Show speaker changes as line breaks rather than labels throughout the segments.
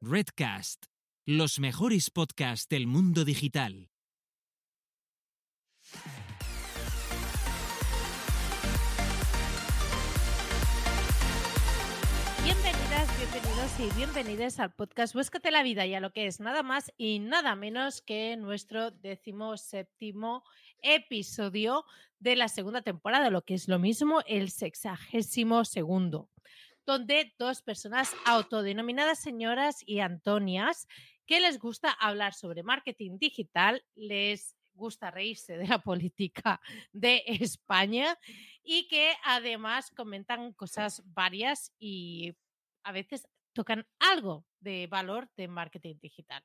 Redcast, los mejores podcasts del mundo digital.
Bienvenidas, bienvenidos y bienvenidas al podcast Búscate la vida y a lo que es nada más y nada menos que nuestro décimo séptimo episodio de la segunda temporada, lo que es lo mismo, el sexagésimo segundo, donde dos personas autodenominadas señoras y Antonias que les gusta hablar sobre marketing digital, les gusta reírse de la política de España y que además comentan cosas varias y a veces tocan algo de valor de marketing digital.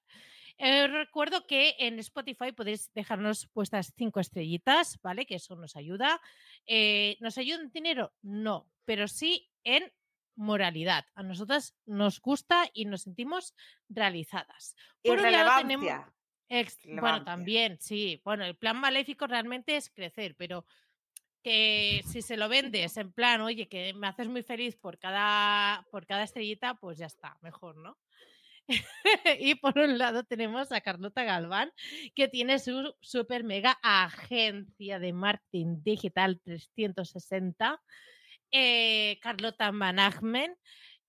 Eh, recuerdo que en Spotify podéis dejarnos puestas cinco estrellitas, ¿vale? Que eso nos ayuda. Eh, ¿Nos ayuda en dinero? No, pero sí en moralidad. A nosotras nos gusta y nos sentimos realizadas.
Por un lado tenemos
Ex- bueno, también, sí. Bueno, el plan maléfico realmente es crecer, pero que si se lo vendes en plan, oye, que me haces muy feliz por cada, por cada estrellita, pues ya está, mejor, ¿no? y por un lado tenemos a Carlota Galván, que tiene su super mega agencia de marketing digital 360, eh, Carlota Management.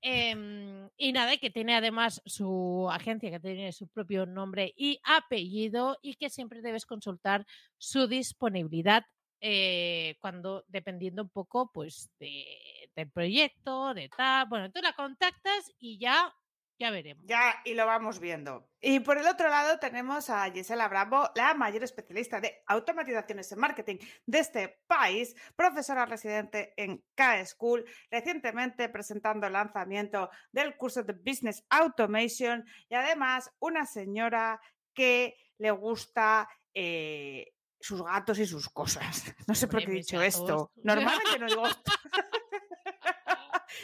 Em, y nada, que tiene además su agencia, que tiene su propio nombre y apellido y que siempre debes consultar su disponibilidad eh, cuando, dependiendo un poco, pues, de, del proyecto, de tal, bueno, tú la contactas y ya, ya veremos.
Ya, y lo vamos viendo. Y por el otro lado tenemos a Gisela Bravo, la mayor especialista de automatizaciones en marketing de este país, profesora residente en K-School, recientemente presentando el lanzamiento del curso de Business Automation y además una señora que le gusta eh, sus gatos y sus cosas. No sé por qué he dicho
gatos.
esto. Normalmente no digo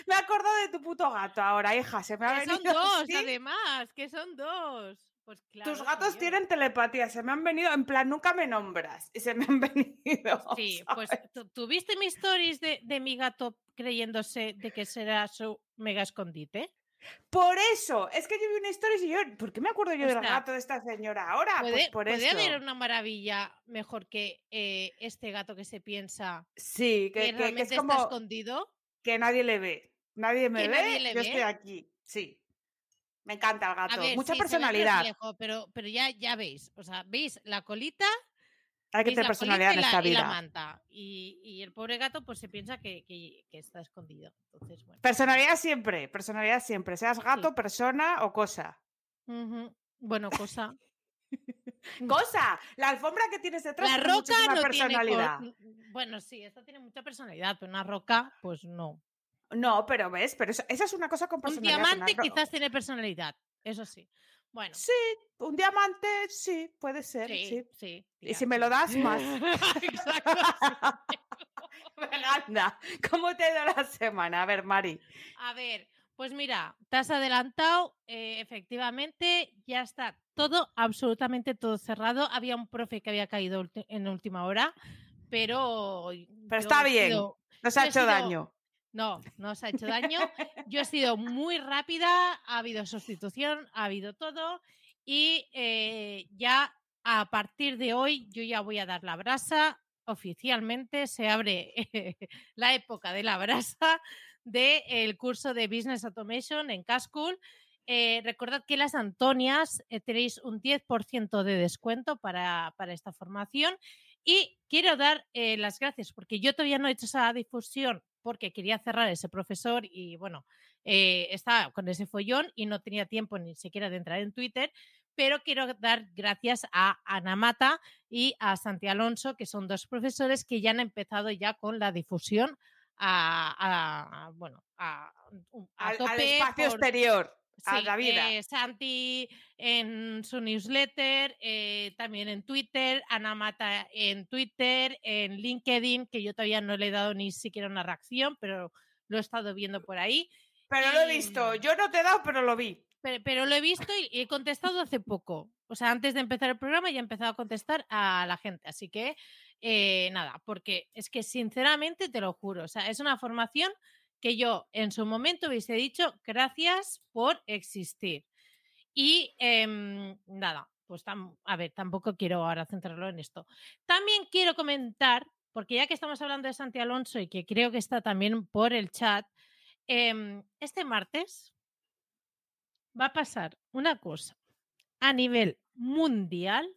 Me acuerdo de tu puto gato ahora, hija. Se me ha
Que son
venido
dos,
así.
además, que son dos. Pues claro,
Tus gatos tienen telepatía, se me han venido, en plan, nunca me nombras y se me han venido.
Sí, pues
¿sabes?
¿tú- ¿tuviste mis stories de, de mi gato creyéndose de que será su mega escondite?
Por eso, es que yo vi una historia y yo, ¿por qué me acuerdo yo
O
del gato de esta señora ahora?
¿Puede,
pues por
puede
eso.
haber una maravilla mejor que eh, este gato que se piensa
Sí,
que,
que, que- que
realmente
es
está
como
escondido?
que nadie le ve. Nadie me ve,
nadie
yo
ve.
estoy aquí. Sí. Me encanta el gato.
ver,
Mucha
sí,
personalidad.
reflejo, pero, pero ya, ya veis, o sea, veis la colita,
Hay que tener personalidad en esta
la, y la
vida.
manta. Y, y el pobre gato pues se piensa que, que- que está escondido. Entonces, bueno.
Personalidad siempre, personalidad siempre. Seas gato,
Sí.
persona o cosa.
Bueno, cosa.
Cosa, la alfombra que tienes detrás
La
tiene
roca no tiene. cor-
personalidad.
Bueno, sí, esta tiene mucha personalidad, pero una roca, pues no.
No, pero ves, pero esa, esa es una cosa con
Un
personalidad.
diamante
una ro-
quizás tiene personalidad, eso sí. Bueno,
Sí, un diamante, sí, puede ser.
sí,
Sí.
sí.
Y si me lo das, más.
Exacto.
Anda, ¿cómo te ha ido la semana? A ver, Mari.
A ver, pues mira, te has adelantado, eh, efectivamente, ya está todo, absolutamente todo cerrado. Había un profe que había caído en última hora, pero...
Pero está bien. Nos
yo
ha
he
hecho
sido-
daño.
No, no os ha hecho daño. Yo he sido muy rápida, ha habido sustitución, ha habido todo y eh, ya a partir de hoy yo ya voy a dar la brasa. Oficialmente se abre la época de la brasa del curso de Business Automation en Cascool. Eh, recordad que las Antonias eh, tenéis un 10% de descuento para, para esta formación y quiero dar las gracias porque yo todavía no he hecho esa difusión porque quería cerrar ese profesor y bueno, eh, estaba con ese follón y no tenía tiempo ni siquiera de entrar en Twitter, pero quiero dar gracias a Ana Mata y a Santi Alonso, que son dos profesores que ya han empezado ya con la difusión a, a- a- bueno, a, a
Al, espacio
por-
exterior, a
Sí,
la vida.
eh, Santi en su newsletter, eh, también en Twitter, Ana Mata en Twitter, en LinkedIn, que yo todavía no le he dado ni siquiera una reacción, pero lo he estado viendo por ahí.
pero lo he visto. Yo no te he dado, pero lo vi.
Pero, pero lo he visto y, y he contestado hace poco. O sea, antes de empezar el programa ya he empezado a contestar a la gente. Así que, eh, nada, porque es que sinceramente te lo juro, o sea, es una formación que yo en su momento hubiese dicho gracias por existir. Y em, nada, pues a ver, tampoco quiero ahora centrarlo en esto. También quiero comentar, porque ya que estamos hablando de Santi Alonso y que creo que está también por el chat, em, este martes va a pasar una cosa a nivel mundial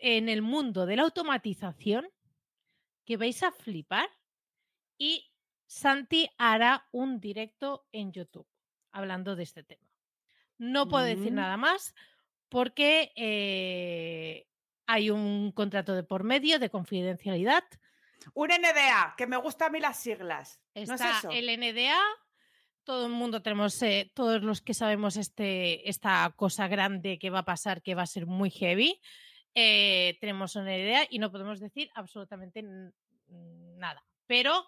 en el mundo de la automatización que vais a flipar y Santi hará un directo en YouTube hablando de este tema. No puedo decir
Mm.
nada más porque eh, hay un contrato de por medio de confidencialidad.
Un NDA, que me gustan a mí las siglas. ¿No es
Está
eso?
el NDA, todo el mundo tenemos, eh, todos los que sabemos este, esta cosa grande que va a pasar, que va a ser muy heavy, eh, tenemos una idea y no podemos decir absolutamente nada. Pero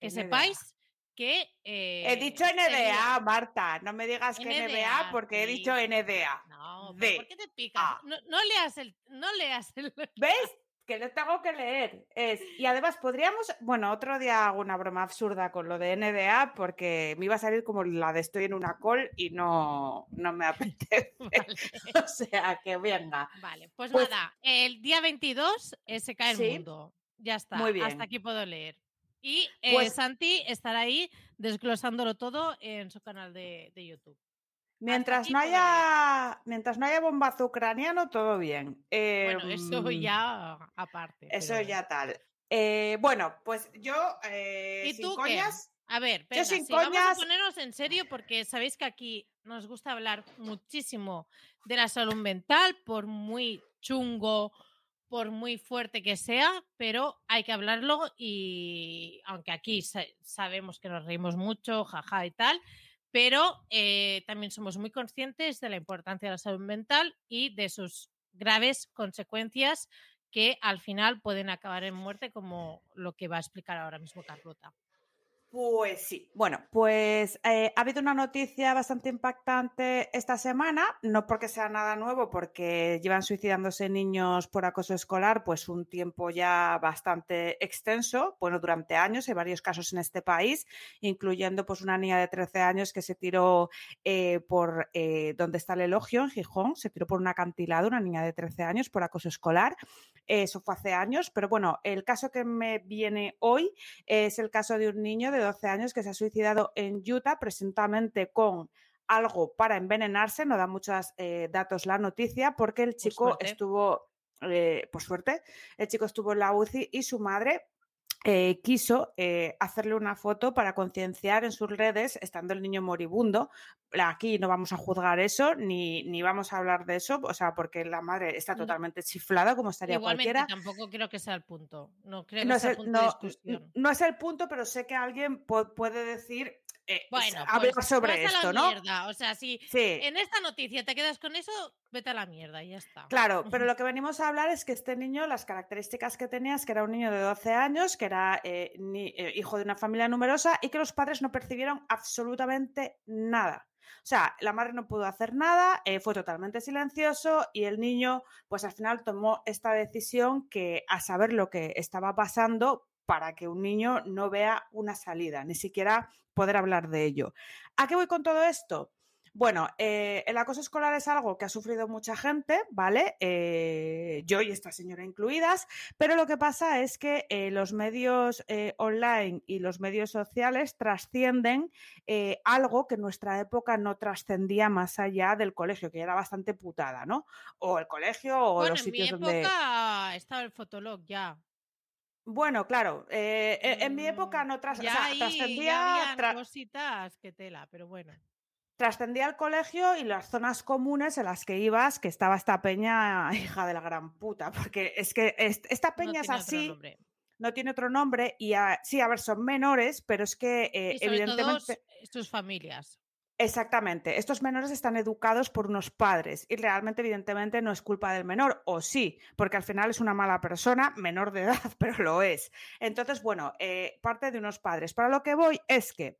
que
NDA.
sepáis que...
He
eh,
dicho NDA, Marta. No me digas que NBA
NDA,
porque he dicho NDA.
No, pero ¿por qué te picas? No, no leas el... No leas el...
¿Ves? Que no tengo que leer. Es, y además podríamos, bueno, otro día hago una broma absurda con lo de NDA porque me iba a salir como la de estoy en una call y no, no me apetece.
Vale.
o sea, que venga.
Vale, pues,
Pues-
nada, el día 22 eh, se cae el
Sí.
mundo. Ya está,
Muy bien.
hasta aquí puedo leer. Y eh,
Pues-
Santi estará ahí desglosándolo todo en su canal de, de YouTube.
Mientras
aquí
no haya, mientras no haya bombazo ucraniano, todo bien.
Bueno, eso
Em,
ya aparte.
Eso
pero-
ya tal. Eh, bueno, pues yo, eh,
¿Y
sin
tú qué?
coñas,
A ver, venga,
sin
sí, vamos a ponernos en serio porque sabéis que aquí nos gusta hablar muchísimo de la salud mental, por muy chungo, por muy fuerte que sea, pero hay que hablarlo y aunque aquí sa- sabemos que nos reímos mucho, jaja y tal, pero eh, también somos muy conscientes de la importancia de la salud mental y de sus graves consecuencias que al final pueden acabar en muerte, como lo que va a explicar ahora mismo Carlota.
Pues sí. Bueno, pues eh, ha habido una noticia bastante impactante esta semana, no porque sea nada nuevo, porque llevan suicidándose niños por acoso escolar pues un tiempo ya bastante extenso, bueno, durante años, hay varios casos en este país, incluyendo pues una niña de 13 años que se tiró eh, por eh, donde está el elogio, en Gijón, se tiró por un acantilado, una niña de 13 años por acoso escolar. Eso fue hace años, pero bueno, el caso que me viene hoy es el caso de un niño de 12 años que se ha suicidado en Utah, presuntamente con algo para envenenarse. No da muchos eh, datos la noticia porque el chico estuvo, eh, por suerte, el chico estuvo en la UCI y su madre eh, quiso eh, hacerle una foto para concienciar en sus redes, estando el niño moribundo. Aquí no vamos a juzgar eso, ni, ni vamos a hablar de eso, o sea, porque la madre está totalmente chiflada, como estaría
Igualmente,
cualquiera.
tampoco creo que sea el punto. No creo que
No es,
sea el punto de
no,
discusión.
no es el punto, pero sé que alguien puede decir, eh,
Bueno,
hablar
pues,
sobre
vas a la
esto, ¿no?
mierda. O sea, si
Sí.
en esta noticia te quedas con eso, vete a la mierda y ya está.
Claro, pero lo que venimos a hablar es que este niño, las características que tenía es que era un niño de 12 años, que era eh, ni- eh, hijo de una familia numerosa y que los padres no percibieron absolutamente nada. O sea, la madre no pudo hacer nada, eh, fue totalmente silencioso y el niño, pues al final tomó esta decisión que a saber lo que estaba pasando para que un niño no vea una salida, ni siquiera poder hablar de ello. ¿A qué voy con todo esto? Bueno, eh, el acoso escolar es algo que ha sufrido mucha gente, ¿vale? Eh, yo y esta señora incluidas, pero lo que pasa es que eh, los medios online y los medios sociales trascienden algo que en nuestra época no trascendía más allá del colegio, que ya era bastante putada, ¿no? O el colegio o
bueno,
los
en mi
sitios
época
donde...
estaba el fotolog ya.
Bueno, claro, eh, eh, en mi época
Mm,
no tras- o sea,
ahí
trascendía...
ya habían
tra-
cositas que tela, pero bueno.
trascendía el colegio y las zonas comunes en las que ibas, que estaba esta peña, hija de la gran puta, porque es que es- esta
No
peña es así, no tiene otro nombre, y a- sí, a ver, son menores, pero es que eh,
Y sobre todo
evidentemente...
sus familias.
Exactamente, estos menores están educados por unos padres y realmente, evidentemente, no es culpa del menor, o sí, porque al final es una mala persona, menor de edad, pero lo es. Entonces, bueno, eh, parte de unos padres. Para lo que voy es que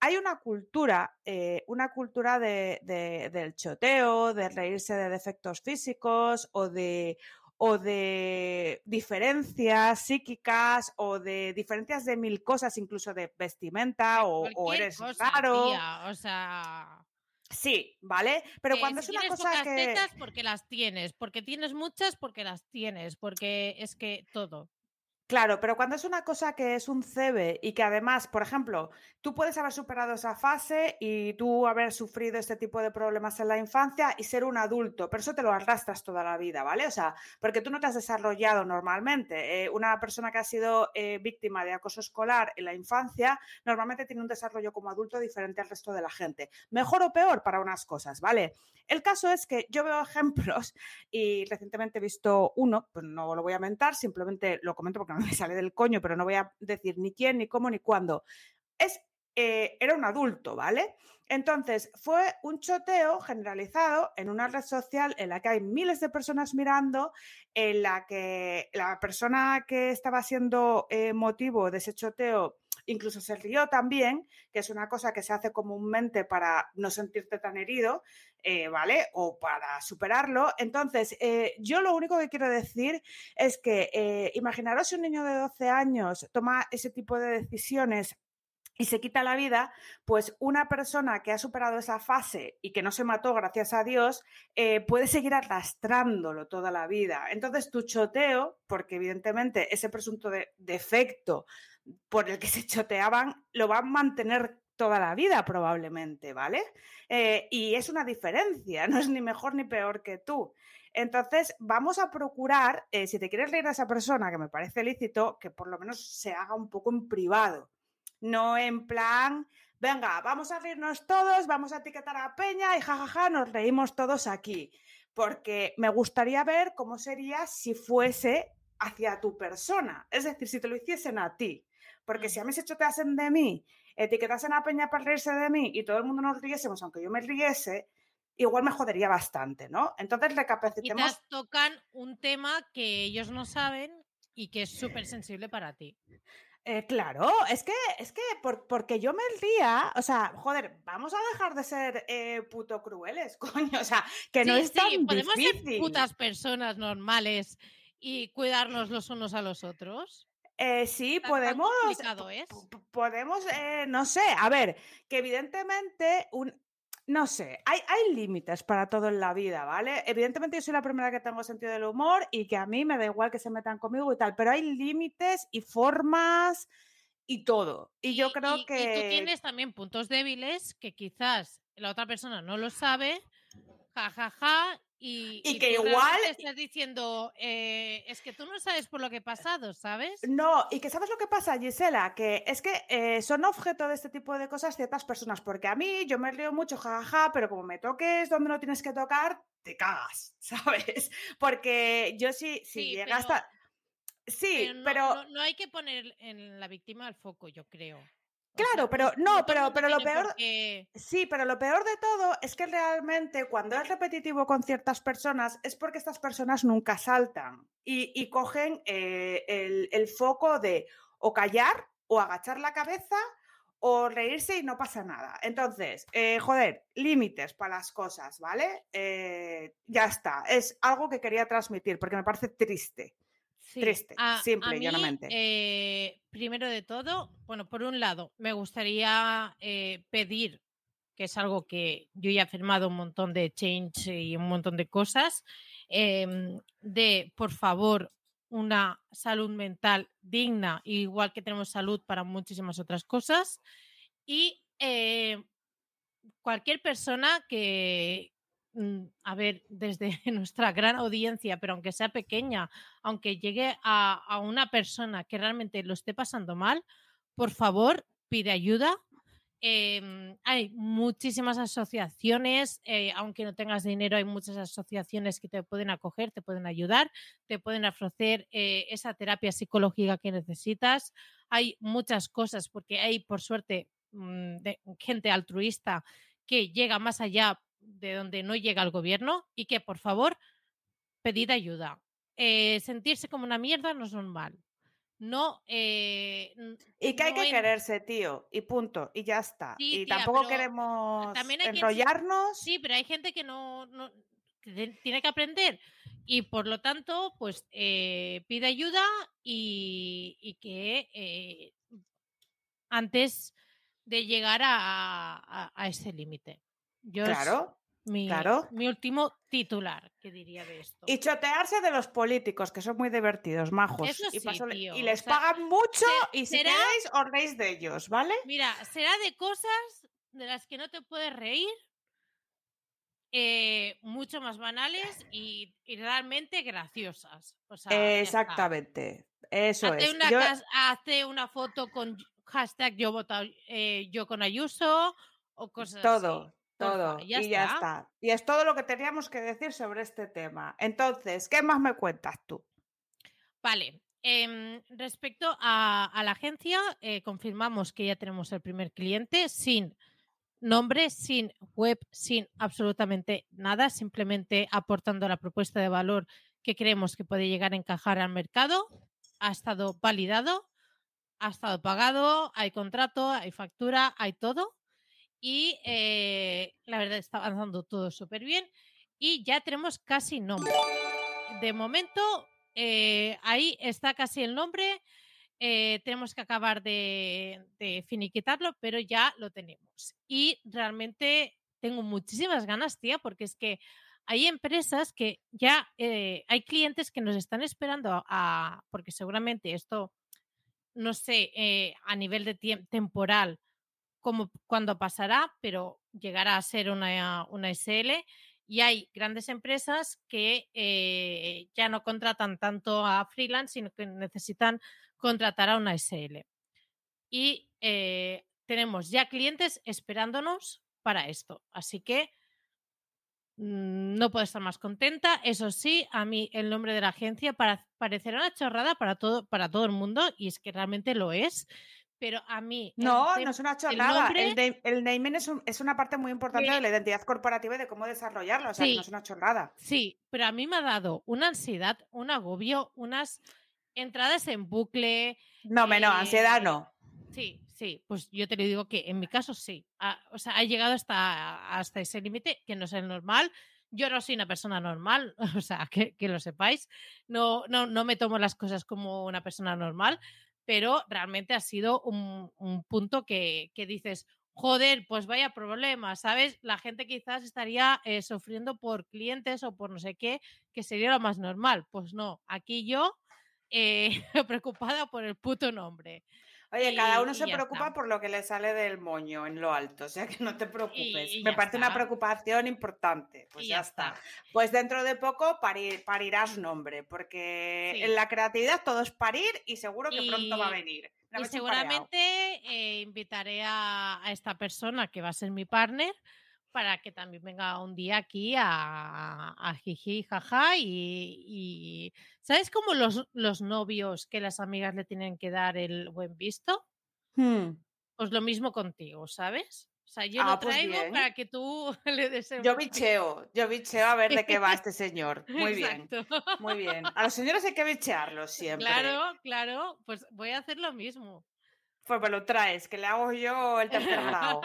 hay una cultura, eh, una cultura de, de- del choteo, de reírse de defectos físicos o de, o de diferencias psíquicas o de diferencias de mil cosas, incluso de vestimenta o, eres
cosa,
raro.
tía, o sea,
Sí, ¿vale? Pero cuando
si
es una
tienes
cosa
pocas
que...
tetas, porque las tienes, porque tienes muchas, porque las tienes, porque es que todo.
Claro, pero cuando es una cosa que es un CB y que además, por ejemplo, tú puedes haber superado esa fase y tú haber sufrido este tipo de problemas en la infancia y ser un adulto, pero eso te lo arrastras toda la vida, ¿vale? O sea, porque tú no te has desarrollado normalmente. Eh, una persona que ha sido eh, víctima de acoso escolar en la infancia normalmente tiene un desarrollo como adulto diferente al resto de la gente. Mejor o peor para unas cosas, ¿vale? El caso es que yo veo ejemplos y recientemente he visto uno, pues no lo voy a mentar, simplemente lo comento porque no me sale del coño, pero no voy a decir ni quién, ni cómo, ni cuándo. Es, eh, era un adulto, ¿vale? Entonces, fue un choteo generalizado en una red social en la que hay miles de personas mirando, en la que la persona que estaba siendo eh, motivo de ese choteo incluso se rió también, que es una cosa que se hace comúnmente para no sentirte tan herido, eh, ¿vale? O para superarlo. Entonces, eh, yo lo único que quiero decir es que eh, imaginaros si un niño de 12 años toma ese tipo de decisiones y se quita la vida, pues una persona que ha superado esa fase y que no se mató, gracias a Dios, puede seguir arrastrándolo toda la vida. Entonces, tu choteo, porque evidentemente ese presunto de defecto por el que se choteaban, lo van a mantener toda la vida probablemente, ¿vale? Eh, y es una diferencia, no es ni mejor ni peor que tú. Entonces, vamos a procurar, eh, si te quieres reír a esa persona, que me parece lícito, que por lo menos se haga un poco en privado, no en plan, venga, vamos a reírnos todos, vamos a etiquetar a Peña y jajaja, nos reímos todos aquí. Porque me gustaría ver cómo sería si fuese hacia tu persona, es decir, si te lo hiciesen a ti. Porque si a mí se choteasen de mí, etiquetasen a Peña para reírse de mí y todo el mundo nos riésemos, aunque yo me riese, igual me jodería bastante, ¿no? Entonces recapacitemos.
Quizás tocan un tema que ellos no saben y que es súper sensible para ti.
Eh, claro, es que, es que por- porque yo me ría, o sea, joder, vamos a dejar de ser eh, puto crueles, coño, o sea, que no
Sí,
es
sí,
tan
podemos
difícil.
ser putas personas normales y cuidarnos los unos a los otros.
Eh, sí, podemos,
es.
po- po- podemos, eh, no sé, a ver, que evidentemente un, no sé, hay, hay límites para todo en la vida, ¿vale? Evidentemente yo soy la primera que tengo sentido del humor y que a mí me da igual que se metan conmigo y tal, pero hay límites y formas y todo. Y, yo creo
y-
que...
y tú tienes también puntos débiles que quizás la otra persona no lo sabe, jajaja, y,
Y que
tú
igual-
estás diciendo, eh, es que tú no sabes por lo que he pasado, ¿sabes?
No, y que sabes lo que pasa, Gisela, que es que eh, son objeto de este tipo de cosas ciertas personas, porque a mí yo me río mucho, jajaja, pero como me toques donde no tienes que tocar, te cagas, ¿sabes? Porque yo sí, si
Sí,
llega
pero-
hasta... Sí,
Pero, no,
pero...
no- no hay que poner en la víctima al foco, yo creo.
Claro, pero- no, pero- pero lo peor- Sí, pero lo peor de todo es que realmente cuando es repetitivo con ciertas personas es porque estas personas nunca saltan y, y cogen eh, el, el foco de o callar o agachar la cabeza o reírse y no pasa nada. Entonces, eh, joder, límites para las cosas, ¿vale? Eh, ya está, es algo que quería transmitir porque me parece triste.
Sí,
Triste, simple y
mí,
llanamente.
eh, primero de todo, bueno, por un lado, me gustaría eh, pedir, que es algo que yo ya he firmado un montón de change y un montón de cosas, em, de, por favor, una salud mental digna, igual que tenemos salud para muchísimas otras cosas. Y eh, cualquier persona que, a ver, desde nuestra gran audiencia, pero aunque sea pequeña, aunque llegue a, una persona que realmente lo esté pasando mal, por favor, pide ayuda. Em, hay muchísimas asociaciones, eh, aunque no tengas dinero, hay muchas asociaciones que te pueden acoger, te pueden ayudar, te pueden ofrecer eh, esa terapia psicológica que necesitas. Hay muchas cosas, porque hay, por suerte, mm, gente altruista que llega más allá de donde no llega el gobierno y que, por favor, pedid ayuda. Eh, sentirse como una mierda no es normal. No. eh,
Y que hay
no
que
en-
quererse, tío, y punto, y ya está.
Sí,
y
tía,
tampoco queremos enrollarnos.
Sí, pero hay gente que no, no- que tiene que aprender y por lo tanto, pues eh, pide ayuda y, y que antes de llegar a, a- a ese límite. Yo es
Claro.
mi,
claro.
mi último titular, que diría de esto.
Y chotearse de los políticos, que son muy divertidos, majos.
Eso
y,
sí, tío,
y
o
les
sea,
pagan mucho
se-
y si
será-
queréis, os reís de ellos, ¿vale?
Mira, será de cosas de las que no te puedes reír, eh, mucho más banales y, y realmente graciosas. O sea.
Exactamente. Eso es.
una,
Yo-
cas- hazte una foto con hashtag yo, voto, a- eh, yo con Ayuso o cosas
todo,
así. Porfa,
todo.
ya
y ya
está.
Y es todo lo que teníamos que decir sobre este tema. Entonces, ¿qué más me cuentas tú?
Vale. em, respecto a, a la agencia, eh, confirmamos que ya tenemos el primer cliente sin nombre, sin web, sin absolutamente nada, simplemente aportando la propuesta de valor que creemos que puede llegar a encajar al mercado. Ha estado validado, ha estado pagado, hay contrato, hay factura, hay todo. Y eh, la verdad está avanzando todo súper bien. Y ya tenemos casi nombre. De momento, eh, ahí está casi el nombre. eh, tenemos que acabar de, finiquitarlo, pero ya lo tenemos. Y realmente tengo muchísimas ganas, tía, porque es que hay empresas que ya eh, hay clientes que nos están esperando a, a- porque seguramente esto, no sé, a nivel de temporal, como cuando pasará, pero llegará a ser una, una SL. Y hay grandes empresas que eh, ya no contratan tanto a freelance, sino que necesitan contratar a una SL. Y eh, tenemos ya clientes esperándonos para esto. Así que mm, no puedo estar más contenta. Eso sí, a mí el nombre de la agencia para, parecerá una chorrada para todo, para todo el mundo, y es que realmente lo es. Pero a mí. el
No,
tem-
no es una chorrada.
nombre-
El, name- el naming es, un- es una parte muy importante
Sí.
de la identidad corporativa y de cómo desarrollarla. O sea, que no
Sí.
es una chorrada.
Sí, pero a mí me ha dado una ansiedad, un agobio, unas entradas en bucle.
No, menos, ansiedad
Eh,
no.
Sí, sí, pues yo te lo digo que en mi caso sí. Ah, o sea, ha llegado hasta, hasta ese límite que no es el normal. Yo no soy una persona normal, o sea, que, que lo sepáis. No, no, no me tomo las cosas como una persona normal, pero realmente ha sido un, un punto que, que dices, joder, pues vaya problema, ¿sabes? La gente quizás estaría eh, sufriendo por clientes o por no sé qué, que sería lo más normal. Pues no, aquí yo eh, preocupada por el puto nombre.
Oye, cada
y-
uno
y
se preocupa
está.
por lo que le sale del moño en lo alto, o sea que no te preocupes.
y
Me parece una preocupación importante. Pues ya,
ya
está.
está.
Pues dentro de poco parir- parirás nombre, porque
Sí.
en la creatividad todo es parir y seguro que pronto va a venir.
Y seguramente eh, invitaré a, a esta persona que va a ser mi partner para que también venga un día aquí a, a jiji, jaja y, y- ¿sabes cómo los, los novios que las amigas le tienen que dar el buen visto?
Hmm.
Pues lo mismo contigo, ¿sabes? O sea, yo
Ah,
lo
pues
traigo
bien.
para que tú le des el
Yo bicheo, yo bicheo a ver de qué va este señor. Muy bien, muy bien. A los señores hay que bichearlos siempre.
Claro, claro, pues voy a hacer lo mismo.
Pues me lo traes, que le hago yo el tercer grado.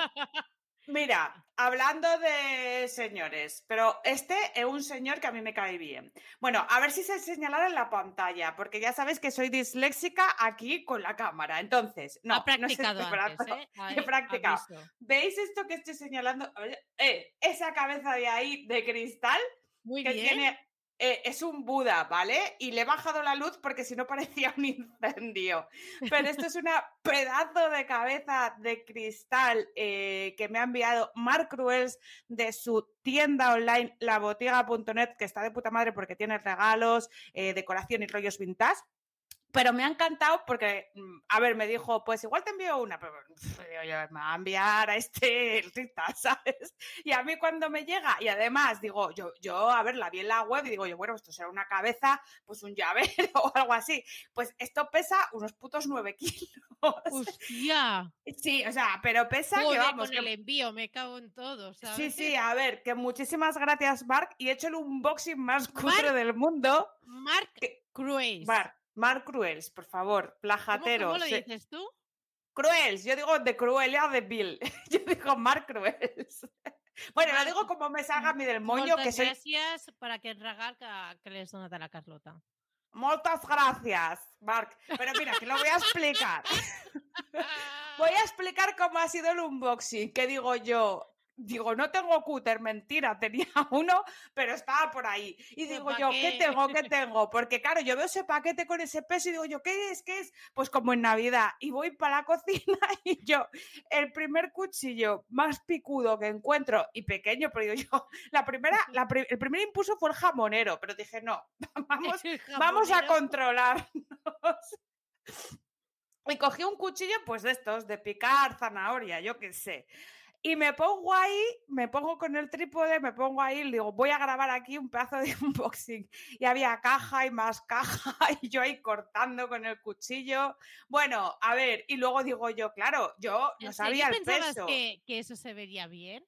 Mira, hablando de señores, pero este es un señor que a mí me cae bien. Bueno, a ver si se señalara en la pantalla, porque ya sabes que soy disléxica aquí con la cámara. Entonces, no,
ha
no sé
practicado
si-
antes, ¿eh?
he practicado. ¿Veis esto que estoy señalando? Eh, esa cabeza de ahí de cristal
Muy
que
bien.
tiene eh, es un Buda, ¿vale? Y le he bajado la luz porque si no parecía un incendio. Pero esto es una pedazo de cabeza de cristal eh, que me ha enviado Mark Cruels de su tienda online labotiga.net, que está de puta madre porque tiene regalos, eh, decoración y rollos vintage. Pero me ha encantado porque, mm, a ver, me dijo, pues igual te envío una, pero digo yo, me va a enviar a este Rita, ¿sabes? Y a mí cuando me llega, y además digo, yo, yo, a ver, la vi en la web y digo yo, bueno, esto será una cabeza, pues un llavero o algo así. Pues esto pesa unos putos nueve kilos.
Hostia.
Sí, o sea, pero pesa que
Joder,
vamos.
con
que-
el envío, me cago en todo, ¿sabes?
Sí, sí, a ver, que muchísimas gracias, Mark, y he hecho el unboxing más cutre del mundo.
Mark
Que-
Cruise.
Mark, Mark Cruels, por favor,
¿Cómo,
plajatero.
cómo lo dices tú?
Cruels, yo digo de Cruelia de Bill. Yo digo Mark Cruels. Bueno, lo
Marc,
digo como me salga a mí del moño,
Moltes
que soy...
gràcies per aquest regal que, que donat a la Carlota.
Muchas gracias, Mark. Pero mira, que lo voy a explicar. Voy a explicar cómo ha sido el unboxing. Que digo yo, Digo, no tengo cúter, mentira, tenía uno, pero estaba por ahí. Y digo
¿pa
yo, ¿qué tengo? ¿Qué tengo? Porque claro, yo veo ese paquete con ese peso y digo yo, ¿qué es? ¿Qué es? Pues como en Navidad. Y voy para la cocina y yo, el primer cuchillo más picudo que encuentro y pequeño, pero digo yo, la primera, la pri- el primer impulso fue el jamonero, pero dije, no, vamos, vamos a controlarnos. Y cogí un cuchillo, pues de estos, de picar zanahoria, yo qué sé. Y me pongo ahí, me pongo con el trípode, me pongo ahí, y digo, voy a grabar aquí un pedazo de unboxing. Y había caja y más caja, y yo ahí cortando con el cuchillo. Bueno, a ver, y luego digo yo, claro, yo no
¿En serio
sabía el
pensabas
peso.
Que, que eso se vería bien?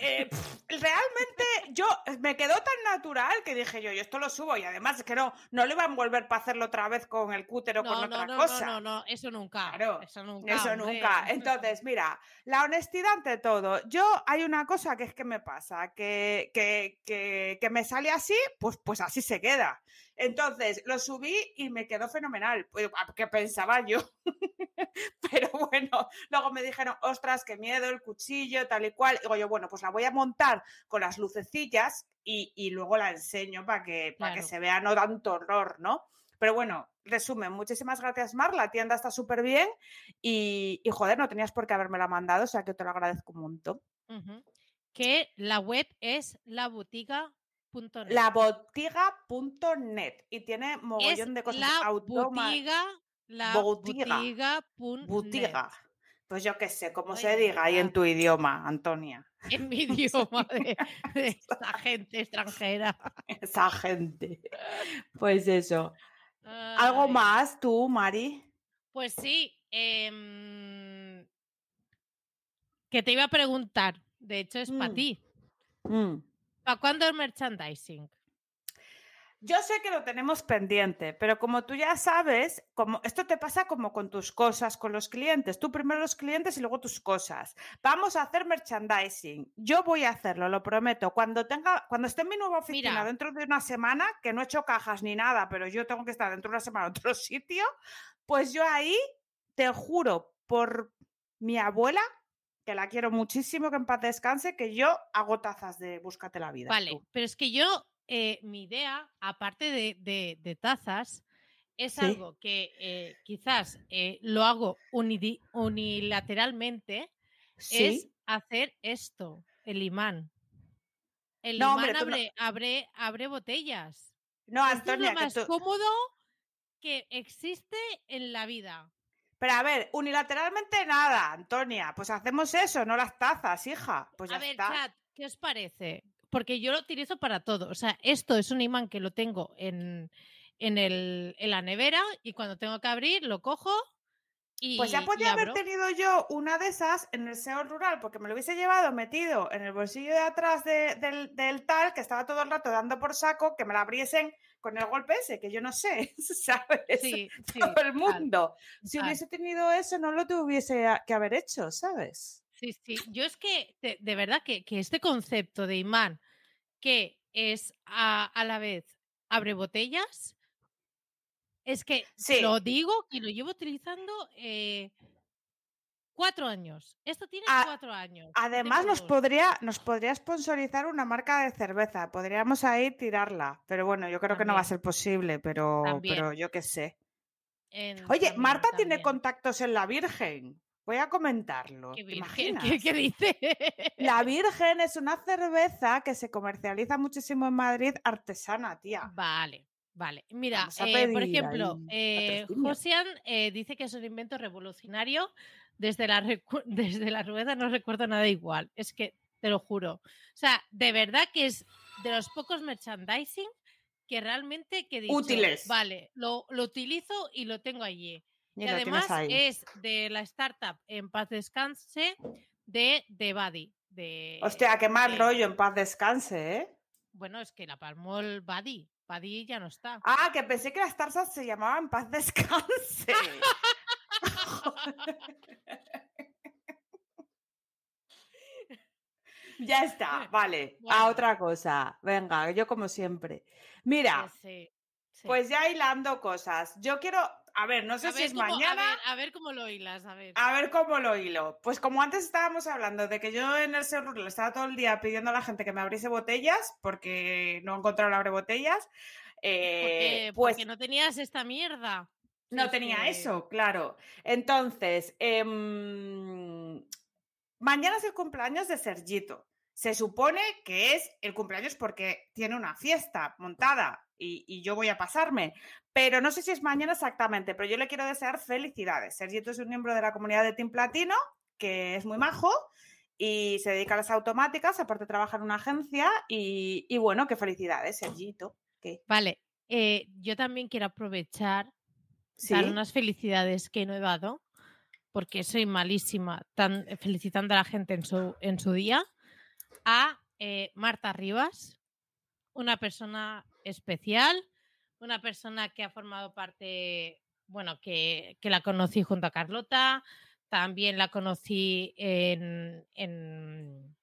Eh, realmente yo me quedó tan natural que dije yo, yo esto lo subo y además es que no, no lo iba a envolver para hacerlo otra vez con el cúter o
No,
con
no,
otra
no,
cosa.
no, no, no, eso nunca.
Claro,
eso nunca.
Eso
hombre.
nunca. Entonces, mira, la honestidad ante todo. Yo hay una cosa que es que me pasa, que, que, que, que me sale así, pues, pues así se queda. Entonces, lo subí y me quedó fenomenal. Pues, ¿Qué pensaba yo? Pero bueno, luego me dijeron, ostras, qué miedo, el cuchillo, tal y cual. Digo yo, bueno, pues la voy a montar con las lucecillas y, y luego la enseño para que, para que se vea no tanto horror, ¿no? Pero bueno, resumen, muchísimas gracias, Mar. La tienda está súper bien y, y, joder, no tenías por qué haberme la mandado, o sea que te lo agradezco un montón.
Que la web es labotiga.net.
Labotiga.net y tiene
es
mogollón de cosas.
la botiga, la
Botiga.
botiga.net.
Botiga. Pues yo qué sé, como
Ay,
se diga ahí en tu idioma, Antonia.
En mi idioma de, de esta gente extranjera.
Esa gente. Pues eso. ¿Algo más tú, Mari?
Pues sí. em, que te iba a preguntar. De hecho, es para
Mm.
ti.
Mm.
¿Para cuándo el merchandising?
Yo sé que lo tenemos pendiente, pero como tú ya sabes, como esto te pasa como con tus cosas, con los clientes. Tú primero los clientes y luego tus cosas. Vamos a hacer merchandising. Yo voy a hacerlo, lo prometo. Cuando tenga, cuando esté en mi nueva oficina
Mira.
dentro de una semana, que no he hecho cajas ni nada, pero yo tengo que estar dentro de una semana en otro sitio, pues yo ahí te juro por mi abuela, que la quiero muchísimo, que en paz descanse, que yo hago tazas de Búscate la vida.
Vale,
tú.
pero es que yo, eh, mi idea, aparte de, de- de tazas, es
Sí.
algo que eh, quizás eh, lo hago unilateralmente, es hacer esto, el imán. El
No,
imán
hombre, tú no-
abre, abre, abre botellas.
No,
Esto
Antonia,
es lo
que
más
tú-
cómodo que existe en la vida.
Pero a ver, unilateralmente nada, Antonia. Pues hacemos eso, no las tazas, hija. Pues ya
a ver,
está.
chat, ¿qué os parece? Porque yo lo utilizo para todo. O sea, esto es un imán que lo tengo en, en, el, en la nevera y cuando tengo que abrir lo cojo y,
Pues ya podía haber tenido yo una de esas en el SEO rural, porque me lo hubiese llevado metido en el bolsillo de atrás de- del, del tal, que estaba todo el rato dando por saco, que me la abriesen con el golpe ese, que yo no sé, ¿sabes?
Sí, sí,
Todo el mundo. Si hubiese tenido eso, no lo tuviese que haber hecho, ¿sabes?
Sí, sí. Yo es que, de, de verdad, que, que este concepto de imán, que es a, a la vez abre botellas, es que
Sí.
lo digo y lo llevo utilizando eh, cuatro años. Esto tiene
A-
cuatro años.
Además, nos podría, nos podría sponsorizar una marca de cerveza. Podríamos ahí tirarla. Pero bueno, yo creo que no va a ser posible, pero,
También.
pero yo qué sé.
En-
Oye,
también,
Marta tiene contactos en La Virgen. Voy a comentarlo.
¿Qué,
¿Te
vir- qué- dice?
La Virgen es una cerveza que se comercializa muchísimo en Madrid, artesana, tía.
Vale, vale. Mira, eh, por ejemplo, eh, eh, dice que es un invento revolucionario. Desde la, desde la rueda no recuerdo nada igual. Es que te lo juro. O sea, de verdad que es de los pocos merchandising que realmente que dicho,
Útiles.
Vale, lo, lo utilizo y lo tengo allí.
Y
Y además es de la startup en paz descanse de, de Buddy. De,
Hostia, qué mal
de-
rollo, en paz descanse, ¿eh?
Bueno, es que la palmó el Buddy. Buddy ya no está.
Ah, que pensé que las tarzas se llamaban en paz descanse. ya está, vale.
Bueno.
A otra cosa. Venga, yo como siempre. Mira,
Sí, sí.
Pues ya hilando cosas. Yo quiero, a ver, no sé
A
si es
cómo- a
mañana.
ver, a ver cómo lo hilas, a ver.
A ver cómo lo hilo. Pues como antes estábamos hablando de que yo en el le estaba todo el día pidiendo a la gente que me abriese botellas porque no he encontrado el abre botellas. eh,
Porque,
pues
porque no tenías esta mierda.
No tenía
que-
eso, claro. Entonces, em, mañana es el cumpleaños de Sergito. Se supone que es el cumpleaños porque tiene una fiesta montada y, y yo voy a pasarme. Pero no sé si es mañana exactamente, pero yo le quiero desear felicidades. Sergito es un miembro de la comunidad de Team Platino, que es muy majo y se dedica a las automáticas, aparte trabaja en una agencia y, y bueno, qué felicidades, Sergito. ¿Qué?
Vale, eh, yo también quiero aprovechar,
¿Sí?
dar unas felicidades que no he dado, porque soy malísima tan, felicitando a la gente en su, en su día, a eh, Marta Rivas, una persona especial, una persona que ha formado parte, bueno, que, que la conocí junto a Carlota, también la conocí en, en,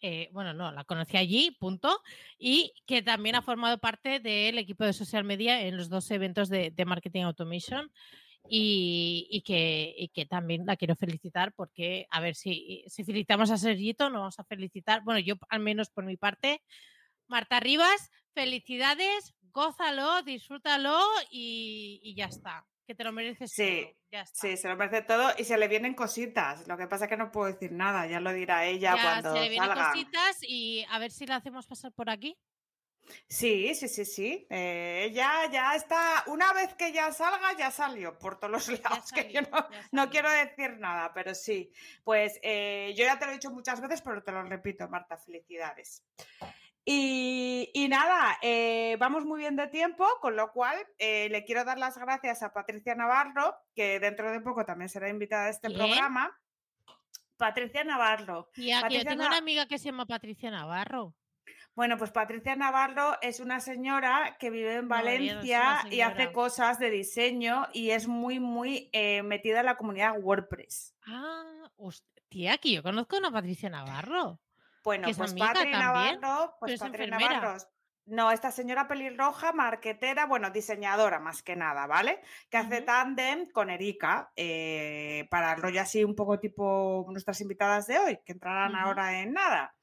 eh, bueno, no, la conocí allí, punto, y que también ha formado parte del equipo de social media en los dos eventos de, de Marketing Automation. Y, y que, y que también la quiero felicitar porque, a ver, si, si felicitamos a Sergito, nos vamos a felicitar, bueno, yo al menos por mi parte, Marta Rivas, felicidades, gózalo, disfrútalo y, y ya está, que te lo mereces
Sí,
todo, ya está.
Sí, se lo parece todo y se le vienen cositas. Lo que pasa es que no puedo decir nada, ya lo dirá ella
Ya
cuando
se le vienen
salga.
cositas y a ver si la hacemos pasar por aquí.
Sí, sí, sí, sí. Eh, ella ya está. Una vez que ya salga, ya salió por todos los lados. que yo no, no quiero decir nada, pero sí. Pues eh, yo ya te lo he dicho muchas veces, pero te lo repito, Marta, felicidades. Y, y nada, eh, vamos muy bien de tiempo, con lo cual eh, le quiero dar las gracias a Patricia Navarro, que dentro de poco también será invitada a este
¿Quién?
programa. Patricia Navarro.
Que yo
Patricia
tengo
Na-
una amiga que se llama Patricia Navarro.
Bueno, pues Patricia Navarro es una señora que vive en
no
Valencia y hace cosas de diseño y es muy, muy eh, metida en la comunidad WordPress.
Ah, hostia, que yo conozco a una Patricia Navarro.
Bueno, pues Patri Navarro, pues
es
Patri. Navarro. No, esta señora pelirroja, marquetera, bueno, diseñadora más que nada, ¿vale? Que hace tándem con Erika, eh, para el rollo así un poco tipo nuestras invitadas de hoy, que entrarán ahora en nada.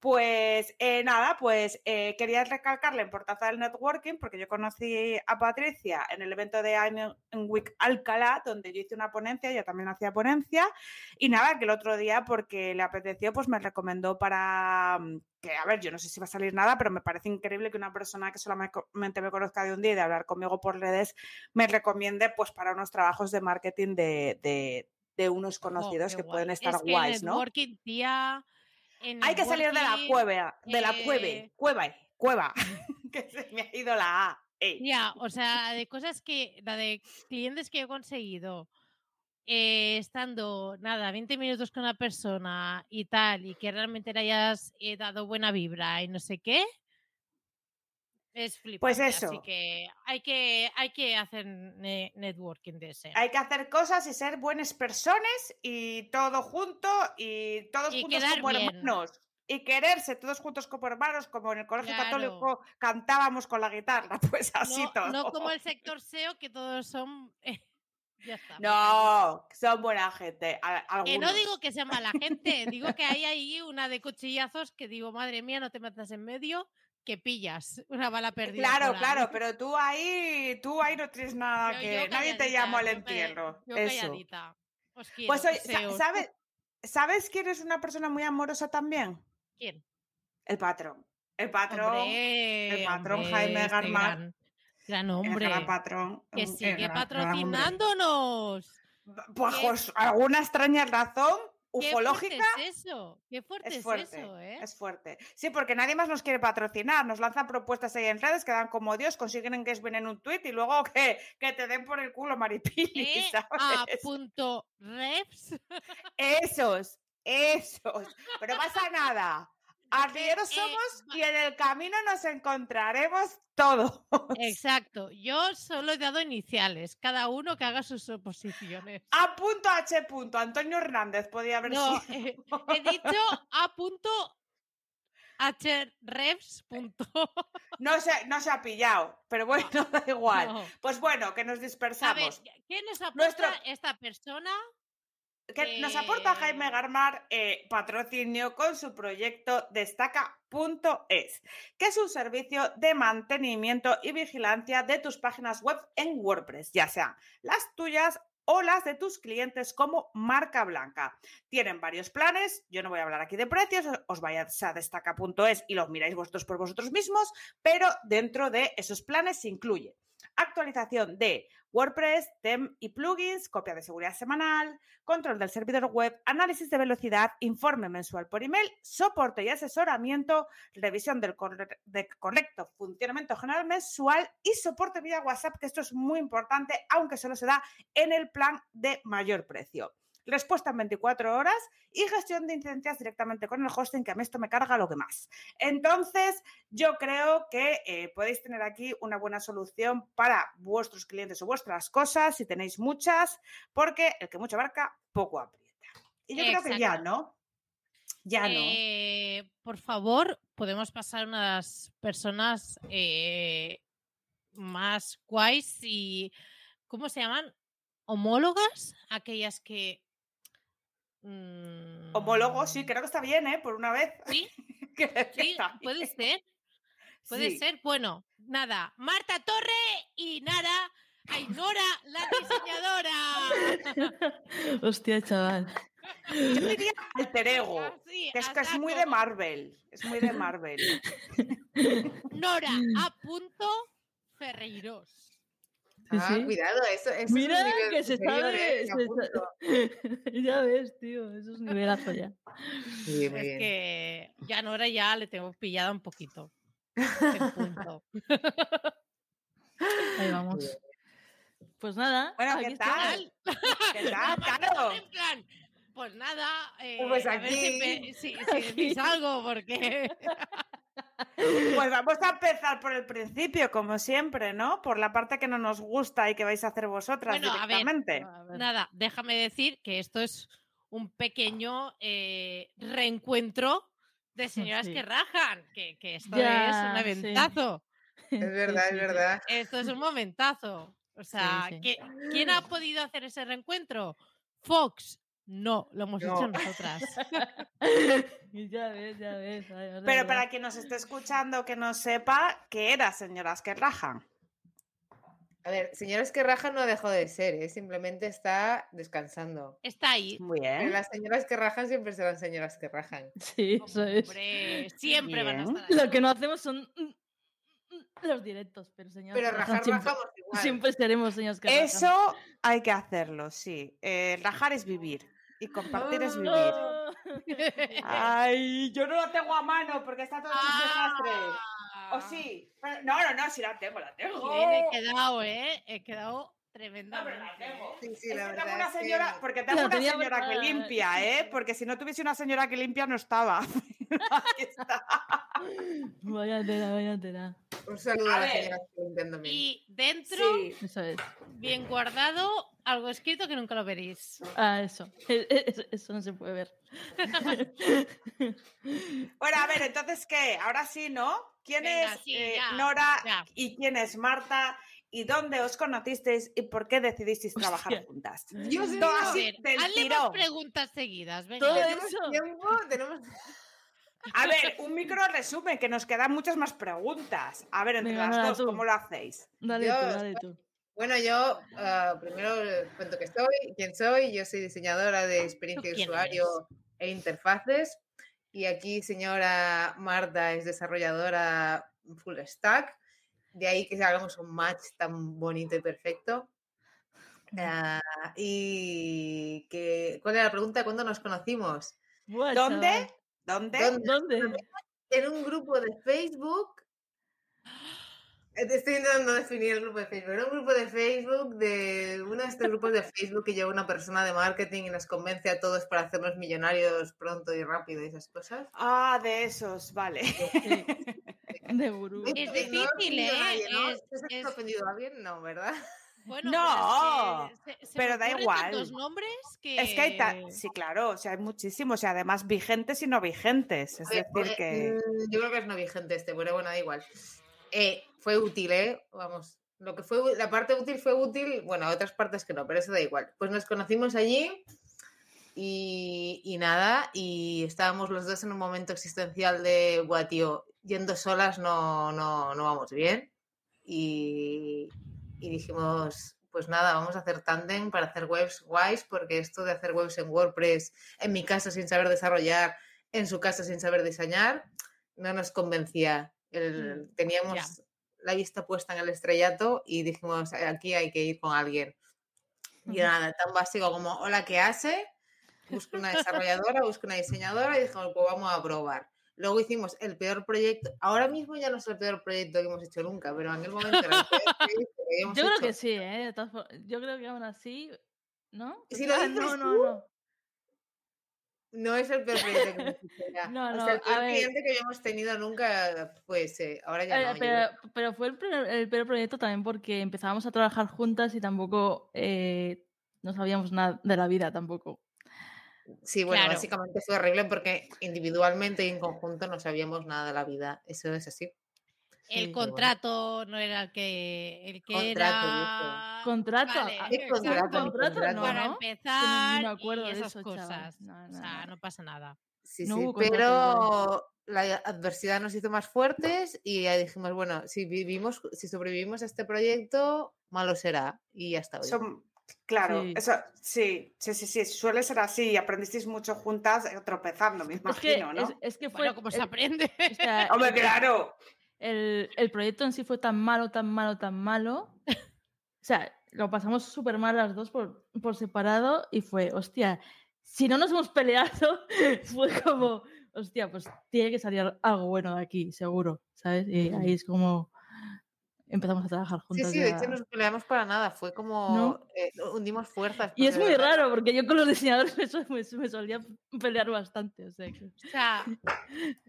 Pues eh, nada, pues eh, quería recalcar la importancia del networking porque yo conocí a Patricia en el evento de I'm in Week Alcalá, donde yo hice una ponencia, ella también hacía ponencia, y nada, que el otro día porque le apeteció, pues me recomendó para mm, que, a ver, yo no sé si va a salir nada, pero me parece increíble que una persona que solamente me conozca de un día y de hablar conmigo por redes me recomiende pues para unos trabajos de marketing de, de- de unos
Jo,
conocidos que pueden estar
es que
guays, ¿no?
networking, tía, en
Hay que salir de la cueva, de la cueve,
eh,
cueva, cueva, que se me ha ido la A. Ey.
Tía, o sea, de cosas que, la de clientes que he conseguido, eh, estando, nada, 20 minutos con una persona y tal, y que realmente le hayas eh, dado buena vibra y no sé qué, es flipante.
Pues
Así
eso.
que hay que, hay que hacer ne- networking de ese.
Hay que hacer cosas y ser buenas personas y todo junto y todos
Y
juntos como
bien.
hermanos. Y quererse todos juntos como hermanos, como en el colegio
Claro.
católico cantábamos con la guitarra, pues así
no,
todo.
no como el sector SEO, que todos son... eh, ya está.
No, son buena gente. a-
Que no
algunos.
digo que sea mala gente, digo que hay ahí una de cuchillazos que digo, madre mía, no te metas en medio, que pillas una bala perdida.
Claro,
por ahí".
claro, pero tú ahí, tú ahí no tienes nada que. nadie te llama al entierro.
Yo
Eso.
calladita. Os quiero,
Pues oye, sa-
seos.
¿sabes, ¿sabes quién es una persona muy amorosa también?
¿Quién?
El patrón. El patrón.
Hombre,
patrón
hombre,
Jaime
este
Garmar,
gran, gran
el
hombre.
gran patrón.
que
el
sigue
gran-
patrocinándonos.
Pues, alguna extraña razón ufológica.
fuerte es eso. Qué fuerte es,
Es
eso, ¿eh?
es fuerte. Sí, porque nadie más nos quiere patrocinar. Nos lanzan propuestas ahí en redes que dan como Dios, consiguen engagement en un tweet y luego que, que te den por el culo maripili,
Eh,
¿sabes?
a punto reps.
Esos, esos. Pero pasa nada. Arrieros
Eh,
somos y en el camino nos encontraremos todos.
Exacto. Yo solo he dado iniciales. Cada uno que haga sus oposiciones.
A punto H punto. Antonio Hernández podía haber
No,
sido.
eh, he dicho a punto hrefs.
No se, no se ha pillado, pero bueno, da igual.
No.
Pues bueno, que nos dispersamos.
¿qué nos aporta
Nuestro-
esta persona?
Que nos aporta
Eh,
Jaime Garmar eh, patrocinio con su proyecto Destaca.es, que es un servicio de mantenimiento y vigilancia de tus páginas web en WordPress, ya sean las tuyas o las de tus clientes como marca blanca. Tienen varios planes, yo no voy a hablar aquí de precios, os vais a destaca.es y los miráis vosotros por vosotros mismos, pero dentro de esos planes se incluye actualización de WordPress, tem y plugins, copia de seguridad semanal, control del servidor web, análisis de velocidad, informe mensual por email, soporte y asesoramiento, revisión del corre- de correcto funcionamiento general mensual y soporte vía WhatsApp, que esto es muy importante, aunque solo se da en el plan de mayor precio. Respuesta en 24 horas y gestión de incidencias directamente con el hosting, que a mí esto me carga lo que más. Entonces, yo creo que eh, podéis tener aquí una buena solución para vuestros clientes o vuestras cosas, si tenéis muchas, porque el que mucho abarca, poco aprieta. Y yo creo que ya. ¿no? Ya no.
Eh, por favor, podemos pasar unas personas eh, más guays y. ¿Cómo se llaman? ¿Homólogas? Aquellas que. Mm,
Homólogo, sí, creo que está bien, ¿eh? Por una vez.
Sí,
Creo que
sí,
está
puede
bien.
ser. Puede
Sí.
ser. Bueno, nada. Marta Torre y Nara. Ainora, la diseñadora.
Hostia, chaval.
Yo diría alter ego, que es que es muy de Marvel. Es muy de Marvel.
Nora A. punto Ferreiros.
Sí,
ah,
sí.
cuidado, eso, eso
Mira
es un nivel
que se
superior,
sabe.
¿eh?
ya ves, tío. Eso es nivelazo ya.
Sí, muy
Es
bien.
que ya a Nora ya le tengo pillada un poquito. punto.
Ahí vamos. Pues nada.
Bueno,
aquí
¿qué tal? ¿Qué tal, Caro?
Torre en plan, Pues nada, eh,
Pues
a ver si,
aquí.
si- si decís algo, porque
Pues vamos a empezar por el principio, como siempre, ¿no? Por la parte que no nos gusta y que vais a hacer vosotras
Bueno, a ver,
directamente.
A ver.
nada, déjame decir que esto es un pequeño eh, reencuentro de señoras
Sí.
que rajan, que, que esto
Ya,
es un
sí.
eventazo.
Es verdad,
Sí,
es verdad.
Esto es un momentazo. O sea,
sí.
¿qué- ¿quién ha podido hacer ese reencuentro? Fox. No, lo hemos
No.
hecho nosotras.
ya ves, ya ves. ay, es
Pero para quien nos esté escuchando que no sepa que era señoras que rajan.
A ver, señoras que rajan no ha dejado de ser, ¿eh? simplemente está descansando.
Está ahí.
Muy
Pero
bien.
las señoras que rajan siempre serán señoras que rajan.
Sí, eso es.
Hombre, siempre van a estar ahí.
Lo que no hacemos son los directos, pero señor.
Pero rajar
siempre,
rajamos igual.
siempre seremos señores que rajan.
Eso hay que hacerlo, sí. Eh, rajar es vivir y compartir es vivir.
Oh.
Ay, yo no la tengo a mano porque está todo hecho un desastre.
Ah.
¿O sí? Pero- no, no, no, sí la tengo, la tengo.
Bien, he quedado, ¿eh? He quedado
No, pero la tengo.
Sí, sí,
Es
la verdad.
tengo una señora, porque tengo
La
una señora que limpia,
sí,
¿eh?
sí.
Porque si no tuviese una señora que limpia no estaba. Aquí está.
Vaya tela, vaya tela.
Un saludo
A
a, limpian domingo.
Y dentro,
Sí.
Eso es.
bien guardado, algo escrito que nunca lo veréis.
Ah, eso. E- e- Eso, eso no se puede ver.
Bueno, a ver, entonces, ¿qué? Ahora sí, ¿no? ¿Quién
Venga,
es
sí,
eh,
ya,
Nora
ya.
y quién es Marta? ¿Y dónde os conocisteis y por qué decidisteis trabajar
Hostia.
juntas?
Dios
Todo
mío,
hazle más preguntas seguidas. Venga.
Todo
tenemos
eso.
tiempo, tenemos...
A ver, un micro resumen, que nos quedan muchas más preguntas. A ver, entre
Venga,
las dos,
tú.
¿cómo lo hacéis?
Dale
Dios,
tú, dale tú.
Bueno, yo ah, primero cuento que soy, quién soy. Yo soy diseñadora de experiencia de usuario e interfaces. Y aquí, señora Marta es desarrolladora full stack. De ahí que hagamos un match tan bonito y perfecto. Ah, y que, ¿cuál era la pregunta? ¿Cuándo nos conocimos?
¿Dónde? ¿Dónde?
En un grupo de Facebook. Eh, Estoy intentando definir el grupo de Facebook. Era un grupo de Facebook de uno de estos grupos de Facebook que lleva una persona de marketing y nos convence a todos para hacernos millonarios pronto y rápido y esas cosas.
Ah, de esos, vale.
Sí. De gurú.
Es difícil, ¿eh? Es-
¿Has
es-
ofendido a alguien? No, ¿verdad?
Bueno,
No,
pero, es que se- se
pero da igual.
tantos nombres que...
Es que hay ta- sí, claro, o sea, hay muchísimos y además vigentes y no vigentes. Es
A ver,
decir,
eh,
que.
mm, Yo creo que es no vigente este, pero bueno, da igual. Eh, fue útil, ¿eh? Vamos. Lo que fue, la parte útil fue útil, bueno, otras partes que no, pero eso da igual. Pues nos conocimos allí y, y nada, y estábamos los dos en un momento existencial de, buah, tío, yendo solas no, no, no vamos bien. Y, y dijimos, pues nada, vamos a hacer tándem para hacer webs guays, porque esto de hacer webs en WordPress, en mi casa sin saber desarrollar, en su casa sin saber diseñar, no nos convencía. El- teníamos
ya.
la vista puesta en el estrellato y dijimos, aquí hay que ir con alguien. Y
Ujú.
nada, tan básico como, hola, ¿qué hace? Busco una desarrolladora, busco una diseñadora y dijimos, pues vamos a probar. Luego hicimos el peor proyecto. Ahora mismo ya no es el peor proyecto que hemos hecho nunca, pero en aquel momento era el peor proyecto que habíamos
Yo creo
hecho.
que sí, ¿eh? Yo creo que aún así, ¿no?
Si lo
Ah,
dices
no, no,
tú,
no.
No es el peor proyecto que hemos hecho ya.
No,
O
no,
sea, el peor cliente que habíamos tenido nunca, pues eh, ahora ya
Eh,
no.
pero, pero fue el peor proyecto también porque empezábamos a trabajar juntas y tampoco eh, no sabíamos nada de la vida tampoco.
Sí, bueno,
Claro.
básicamente fue horrible porque individualmente y en conjunto no sabíamos nada de la vida. Eso es así.
El
Sí.
contrato no era el que, el que
Contrato,
era...
¿Contrato?
Vale,
Ah,
¿Qué
exacto.
contrato?
contrato?
Contrato.
No,
Para
¿no?
empezar
me acuerdo
y
de
esas
eso,
cosas.
No,
o
no,
sea,
no.
no pasa nada.
Sí,
No
sí, pero la adversidad nos hizo más fuertes y ya dijimos, bueno, si vivimos, si sobrevivimos a este proyecto, malo será. Y ya está. hoy.
Claro,
Sí.
eso sí, sí, sí, sí, suele ser así. Aprendisteis mucho juntas eh, tropezando, me
Es que,
imagino, ¿no?
es, es que fue.
Bueno, como se aprende.
o sea,
Hombre,
el-
claro.
el, el proyecto en sí fue tan malo, tan malo, tan malo. O sea, lo pasamos súper mal las dos por, por separado y fue, hostia, si no nos hemos peleado, fue como, hostia, pues tiene que salir algo bueno de aquí, seguro, ¿sabes? Y ahí es como empezamos a trabajar
Sí,
juntas.
sí, de hecho no nos peleamos para nada. Fue como
No.
eh, hundimos fuerzas.
Y es muy
verdad-
raro porque yo con los diseñadores me, me- solía pelear bastante. O sea, que-
O sea,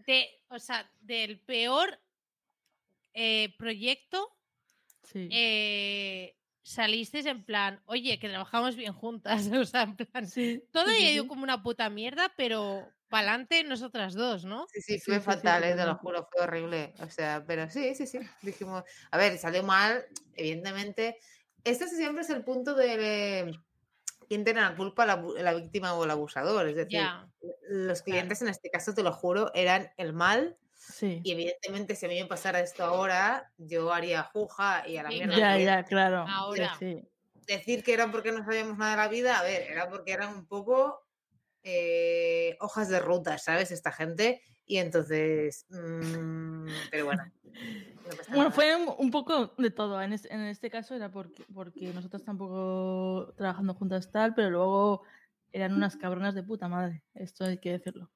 de, o sea del peor eh, proyecto
sí.
eh, salisteis en plan, oye, que trabajamos bien juntas. O sea, en plan,
Sí,
todo
sí, sí,
ha ido
sí.
como una puta mierda, pero pa'lante nosotras dos, ¿no?
Sí, sí,
Sí,
fue
sí, sí,
fatal, eh, te lo juro, fue horrible. O sea, pero sí, sí, sí. Dijimos, a ver, salió mal, evidentemente. Este siempre es el punto de quién tiene la culpa, la, la víctima o el abusador. Es decir, los clientes en este caso, te lo juro, eran el mal.
Sí.
Y evidentemente, si a mí me pasara esto ahora, yo haría juja y a la mierda.
Ya, ya, claro.
Ahora.
sí.
Decir que era porque no sabíamos nada de la vida, a ver, era porque eran un poco eh, hojas de ruta, ¿sabes? Esta gente. Y entonces, mm, pero bueno. no pasa
Bueno,
nada.
fue un, un poco de todo. En, es- en este caso era porque, porque nosotros tampoco trabajando juntas tal, pero luego eran unas cabronas de puta madre. Esto hay que decirlo.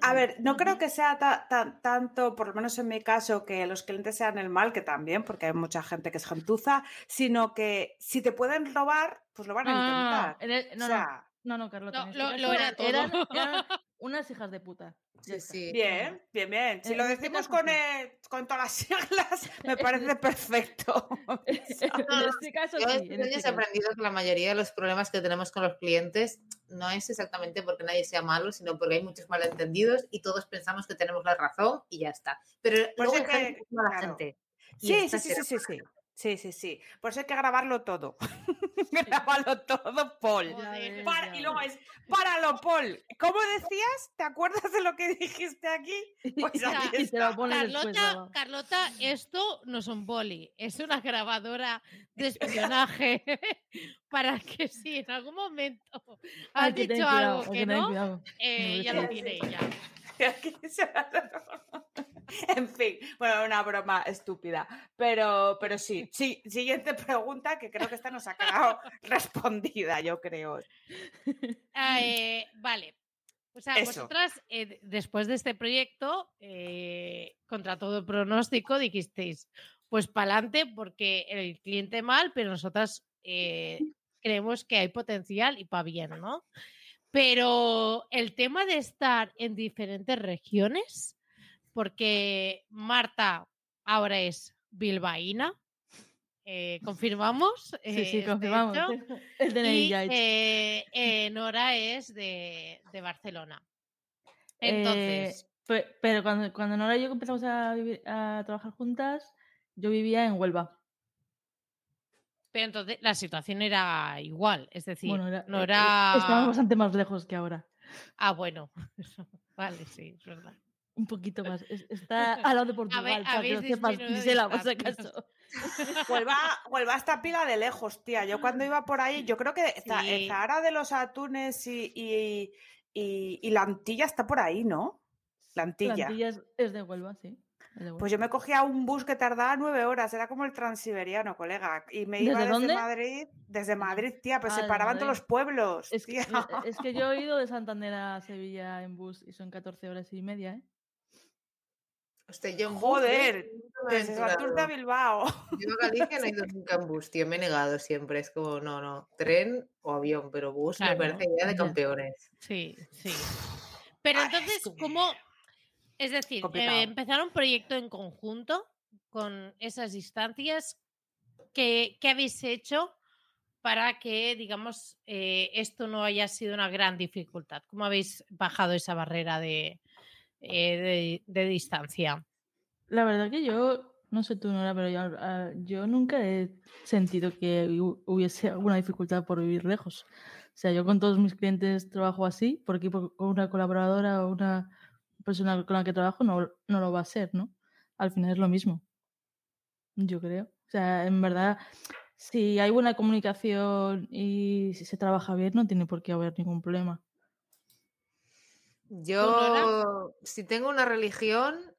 A ver, no creo que sea ta- ta- tanto, por lo menos en mi caso, que los clientes sean el mal, que también, porque hay mucha gente que es gentuza, sino que si te pueden robar, pues lo van a intentar.
en el- no,
o sea,
no, no, Carlota.
No,
este
lo- era todo.
Eran, eran unas hijas de puta.
Sí, sí.
bien, bien, bien. Si
En
lo
este
decimos con, eh, con todas las siglas, me parece perfecto.
en este caso
Yo
sí. en este
he
caso.
aprendido que la mayoría de los problemas que tenemos con los clientes no es exactamente porque nadie sea malo, sino porque hay muchos malentendidos y todos pensamos que tenemos la razón y ya está. Pero
Por
luego
que-
que es mala
claro.
gente.
Sí, sí, sí, sí, sí. Sí, sí. Por eso hay que grabarlo todo. Grábalo todo, Paul.
Joder,
Para- y luego es, páralo, Paul. ¿Cómo decías? ¿Te acuerdas de lo que dijiste aquí? Pues aquí
y lo
está.
después.
Carlota. Carlota, esto no es un boli, es una grabadora de espionaje para que si en algún momento has dicho algo que no, eh,
No
ya
lo
lo tiene ella.
En fin, bueno, una broma estúpida. Pero, pero sí, sí. Siguiente pregunta, que creo que esta nos ha quedado respondida, yo creo.
Eh, vale. O sea,
Eso.
vosotras, eh, después de este proyecto, eh, contra todo pronóstico, dijisteis, pues para adelante, porque el cliente mal, pero nosotras creemos que hay potencial y para bien, ¿no? Pero el tema de estar en diferentes regiones, porque Marta ahora es bilbaína, eh, confirmamos.
Sí,
eh,
sí,
este
confirmamos. El DNI
Y eh, eh, Nora es de, de Barcelona.
Eh,
Entonces,
pe- pero cuando, cuando Nora y yo empezamos a, vivir- a trabajar juntas, yo vivía en Huelva.
Pero entonces la situación era igual. Es decir,
bueno, era,
no
eh,
era.
estábamos bastante más lejos que ahora.
Ah, bueno. vale, sí, es verdad.
Un poquito más. Es- Está al lado de Portugal, para que lo sepas, Gisela, por si acaso.
Huelva, Huelva está pila de lejos, tía. Yo cuando iba por ahí, yo creo que Za-
Sí.
el Zahara de los Atunes y, y, y- y la Antilla está por ahí, ¿no? La Antilla.
Plantilla es, es de Huelva, sí.
Pues yo me cogía un bus que tardaba nueve horas, era como el transiberiano, colega. Y me iba
¿Desde
desde
dónde?
Madrid, desde Madrid, tía, pero
Ah,
se paraban todos los pueblos.
es, que,
tía.
es- que yo he ido de Santander a Sevilla en bus y son 14 horas y media, ¿eh?
Hostia, yo en
Joder,
¿eh?
Desde Santurce a. Bilbao.
Yo a Galicia no he ido nunca en bus, tío. Me he negado siempre. Es como, no, no. Tren o avión, pero bus
Claro,
me parece ya de campeones.
Sí, sí. Pero
Ay,
entonces, ¿cómo? Es decir, eh, empezar un proyecto en conjunto con esas distancias. ¿Qué, qué habéis hecho para que, digamos, eh, esto no haya sido una gran dificultad? ¿Cómo habéis bajado esa barrera de, eh, de, de distancia?
La verdad que yo, no sé tú, Nora, pero yo, ah, yo nunca he sentido que hu- hubiese alguna dificultad por vivir lejos. O sea, yo con todos mis clientes trabajo así, porque por- con una colaboradora o una persona con la que trabajo no, no lo va a ser, ¿no? Al final es lo mismo. Yo creo. O sea, en verdad, si hay buena comunicación y si se trabaja bien, no tiene por qué haber ningún problema.
Yo, si tengo una religión,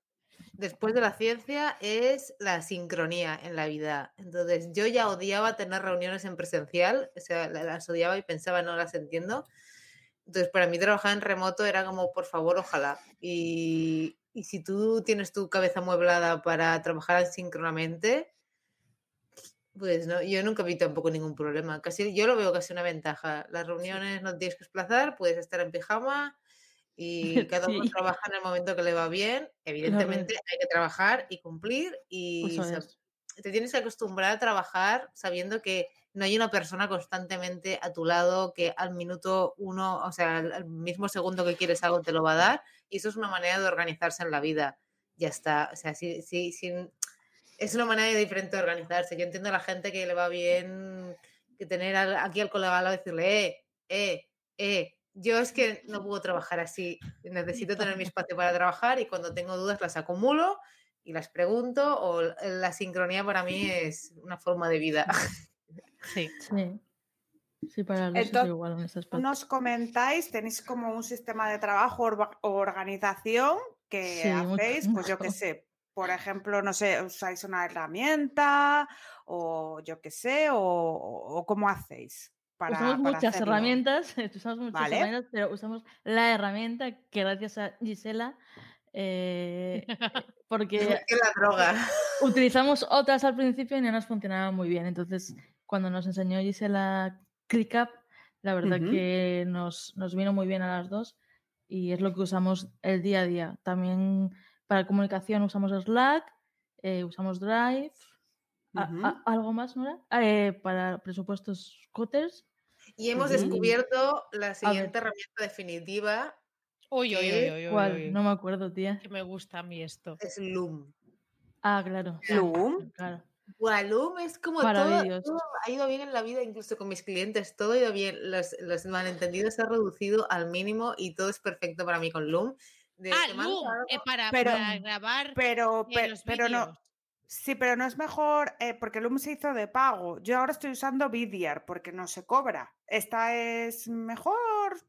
después de la ciencia, es la sincronía en la vida. Entonces, yo ya odiaba tener reuniones en presencial, o sea, la- las odiaba y pensaba, no las entiendo. Entonces, para mí trabajar en remoto era como, por favor, ojalá. Y, y si tú tienes tu cabeza mueblada para trabajar síncronamente, pues no, yo nunca vi tampoco ningún problema. Casi, yo lo veo casi una ventaja. Las reuniones no tienes que desplazar, puedes estar en pijama y cada uno
Sí.
trabaja en el momento que le va bien. Evidentemente hay que trabajar y cumplir y te tienes que acostumbrar a trabajar sabiendo que no hay una persona constantemente a tu lado que al minuto uno, o sea, al, mismo segundo que quieres algo te lo va a dar y eso es una manera de organizarse en la vida. Ya está, o sea, sí, sí, sin- es una manera diferente de organizarse. Yo entiendo a la gente que le va bien que tener aquí al colega al lado decirle, eh, eh, eh. Yo es que no puedo trabajar así. Necesito tener mi espacio para trabajar y cuando tengo dudas las acumulo y las pregunto o l- la sincronía para mí es una forma de vida.
Sí.
Sí. Sí, para los
Entonces,
igual en ese aspecto.
Nos comentáis, tenéis como un sistema de trabajo o organización que
Sí, mucho,
hacéis, pues yo qué sé, por ejemplo, no sé, usáis una herramienta o yo qué sé, o, o cómo hacéis para,
usamos
para
muchas
hacerlo?
herramientas, usamos muchas
Vale.
herramientas, pero usamos la herramienta que gracias a Gisela, eh, porque
que la droga.
utilizamos otras al principio y no nos funcionaban muy bien. Entonces, cuando nos enseñó Gisela ClickUp, la verdad que nos, nos vino muy bien a las dos y es lo que usamos el día a día. También para comunicación usamos Slack, eh, usamos Drive. a- ¿Algo más, Nora? Ah, eh, para presupuestos Cotters.
Y hemos descubierto la siguiente herramienta definitiva,
Uy, uy, uy, uy,
¿Cuál?
uy,
No me acuerdo, tía.
Que me gusta a mí esto.
es Loom.
Ah, claro.
Loom.
Claro.
Buah, Loom es como todo, ha ido bien en la vida, incluso con mis clientes, todo ha ido bien, los, los malentendidos se han reducido al mínimo y todo es perfecto para mí con Loom. De,
Ah, Loom,
algo-
eh, para,
Pero-
para grabar
Pero,
eh,
pero no, sí, pero no es mejor, eh, porque Loom se hizo de pago. Yo ahora estoy usando Vidyard porque no se cobra. ¿Esta es mejor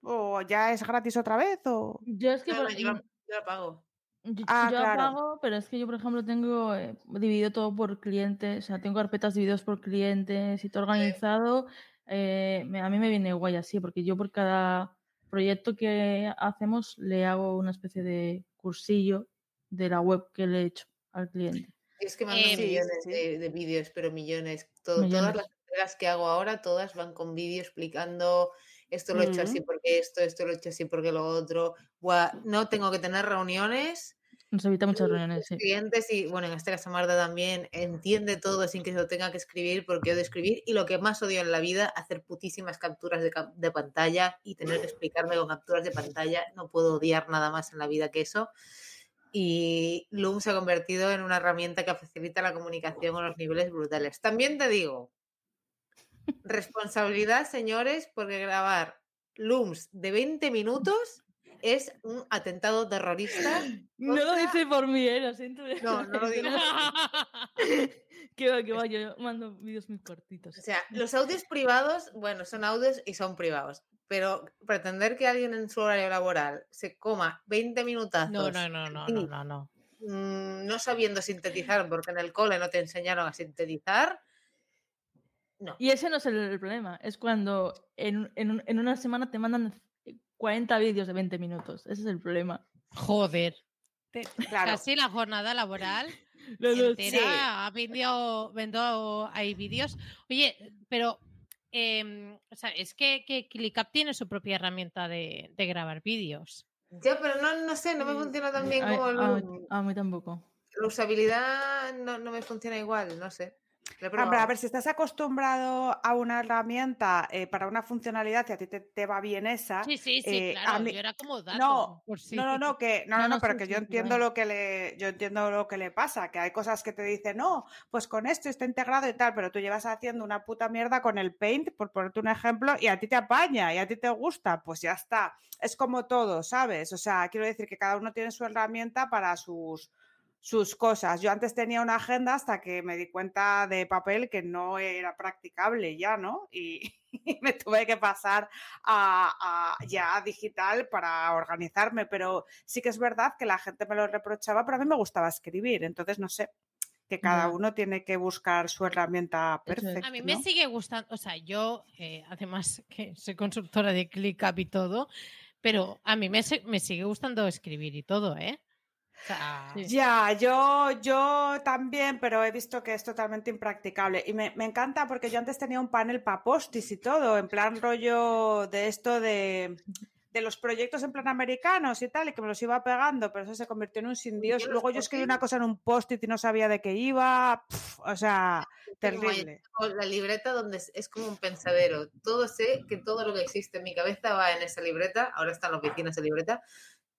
o ya es gratis otra vez? O...
Yo es que
No,
por-
yo, yo la pago.
Yo,
Ah,
yo
claro.
apago, pero es que yo, por ejemplo, tengo eh, dividido todo por clientes, o sea, tengo carpetas divididas por clientes y todo organizado. eh, me- a mí me viene guay así, porque yo por cada proyecto que hacemos le hago una especie de cursillo de la web que le he hecho al cliente.
Y es que mando
Eh,
millones
sí.
De, de vídeos, pero millones. Todo- Todas
Millones.
las entregas que hago ahora, todas van con vídeo explicando esto lo he hecho así porque esto, esto lo he hecho así porque lo otro. Buah, no tengo que tener reuniones
Nos evita muchas
Los
reuniones, sí.
clientes y, bueno, en este caso Marta también entiende todo sin que se lo tenga que escribir porque de escribir y lo que más odio en la vida, hacer putísimas capturas de, de pantalla y tener que explicarme con capturas de pantalla. No puedo odiar nada más en la vida que eso. Y Loom se ha convertido en una herramienta que facilita la comunicación a los niveles brutales. También te digo, responsabilidad, señores, porque grabar Looms de 20 minutos es un atentado terrorista.
No lo dice por mí, ¿eh? Lo siento.
No, no lo digo.
que va, que va, yo mando vídeos muy cortitos.
O sea, los audios privados, bueno, son audios y son privados, pero pretender que alguien en su horario laboral se coma 20 minutazos
No, no, no, no, no, no, no.
mm, no sabiendo sintetizar, porque en el cole no te enseñaron a sintetizar, no.
Y ese no es el, el problema, es cuando en, en un- en una semana te mandan 40 vídeos de 20 minutos. Ese es el problema.
Joder. Te-
Claro.
Casi la jornada laboral entera ha vendido, vendido hay vídeos. Oye, pero em, o sea, es que, que ClickUp tiene su propia herramienta de, de grabar vídeos.
Ya, pero no, no sé, no me funciona tan bien
a,
como
a-
Loom.
a mí tampoco.
La usabilidad no, no me funciona igual, no sé. He
Hombre, a ver, si estás acostumbrado a una herramienta eh, para una funcionalidad y a ti te, te va bien esa.
Sí, sí, sí,
eh, a
claro.
mí-
yo era como dato.
No,
por si-
No, no, no, que no,
No,
no, no, pero
sí,
que
sí,
yo
sí,
entiendo lo que le, yo entiendo lo que le pasa, que hay cosas que te dicen, no, pues con esto está integrado y tal, pero tú llevas haciendo una puta mierda con el Paint, por ponerte un ejemplo, y a ti te apaña y a ti te gusta, pues ya está. Es como todo, ¿sabes? O sea, quiero decir que cada uno tiene su herramienta para sus sus cosas. Yo antes tenía una agenda hasta que me di cuenta de papel que no era practicable ya, ¿no? Y, y me tuve que pasar a, a ya digital para organizarme, pero sí que es verdad que la gente me lo reprochaba, pero a mí me gustaba escribir, entonces no sé, que cada uno tiene que buscar su herramienta perfecta.
A mí me
¿no?
sigue gustando, o sea, yo, eh, además que soy consultora de ClickUp y todo, pero a mí me, me sigue gustando escribir y todo, ¿eh?
Sí.
Ya, yo, yo también, pero he visto que es totalmente impracticable. Y me, me encanta porque yo antes tenía un panel para postis y todo, en plan rollo de esto de, de los proyectos en plan americanos y tal, y que me los iba pegando, pero eso se convirtió en un sin Dios.
¿Yo los
Luego yo escribí una cosa en un post-it y no sabía de qué iba. o sea, terrible.
la libreta donde es, es como un pensadero. Todo sé que todo lo que existe en mi cabeza va en esa libreta. Ahora está en la oficina esa libreta.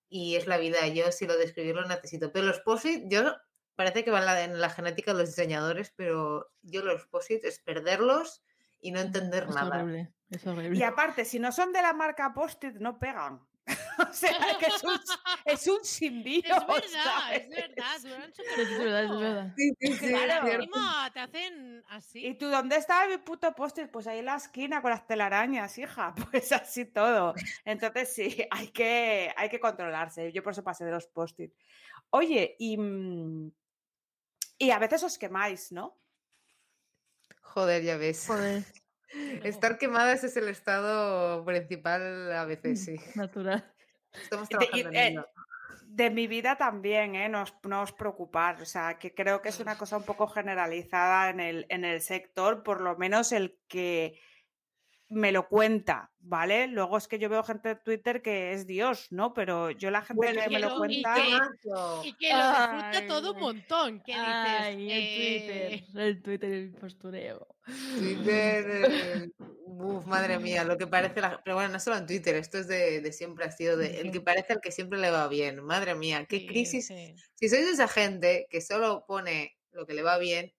Y es la vida. Yo si lo de escribir lo necesito. Pero los posit, yo parece que van en la, en la genética de los diseñadores, pero yo los posit es perderlos y no entender
Es
nada.
horrible. Es horrible.
Y aparte, si no son de la marca post-it, no pegan. o sea, que es un, es un sin Dios.
es verdad,
¿sabes?
es verdad, duran
Es verdad, es verdad.
Sí, sí, sí, es
Claro.
Encima te hacen así.
¿Y tú dónde estaba mi puto post-it? Pues ahí en la esquina con las telarañas, hija. Pues así todo. Entonces sí, hay que, hay que controlarse. Yo por eso pasé de los post-it. Oye, y, mm, y a veces os quemáis, ¿no?
Joder, ya ves.
Joder,
Estar quemadas es el estado principal a
Mm.
veces, sí.
natural.
Estamos
De-
trabajando en
eh,
ello.
De mi vida también, ¿eh? No os, no os preocupar. O sea, que creo que es una cosa un poco generalizada en el, en el sector, por lo menos el que me lo cuenta, ¿vale? Luego es que yo veo gente de Twitter que es Dios, ¿no? Pero yo la gente
Bueno,
que me lo
y
cuenta...
que-. Y que lo disfruta
Ay,
todo un montón. Que dices,
Ay, el
eh,
Twitter, el Twitter, el postureo.
Twitter, eh, uf, madre mía, lo que parece la... Pero bueno, no solo en Twitter, esto es de, de siempre, ha sido de el que parece al que siempre le va bien. Madre mía, qué
sí,
crisis.
sí.
Si sois esa gente que solo pone lo que le va bien,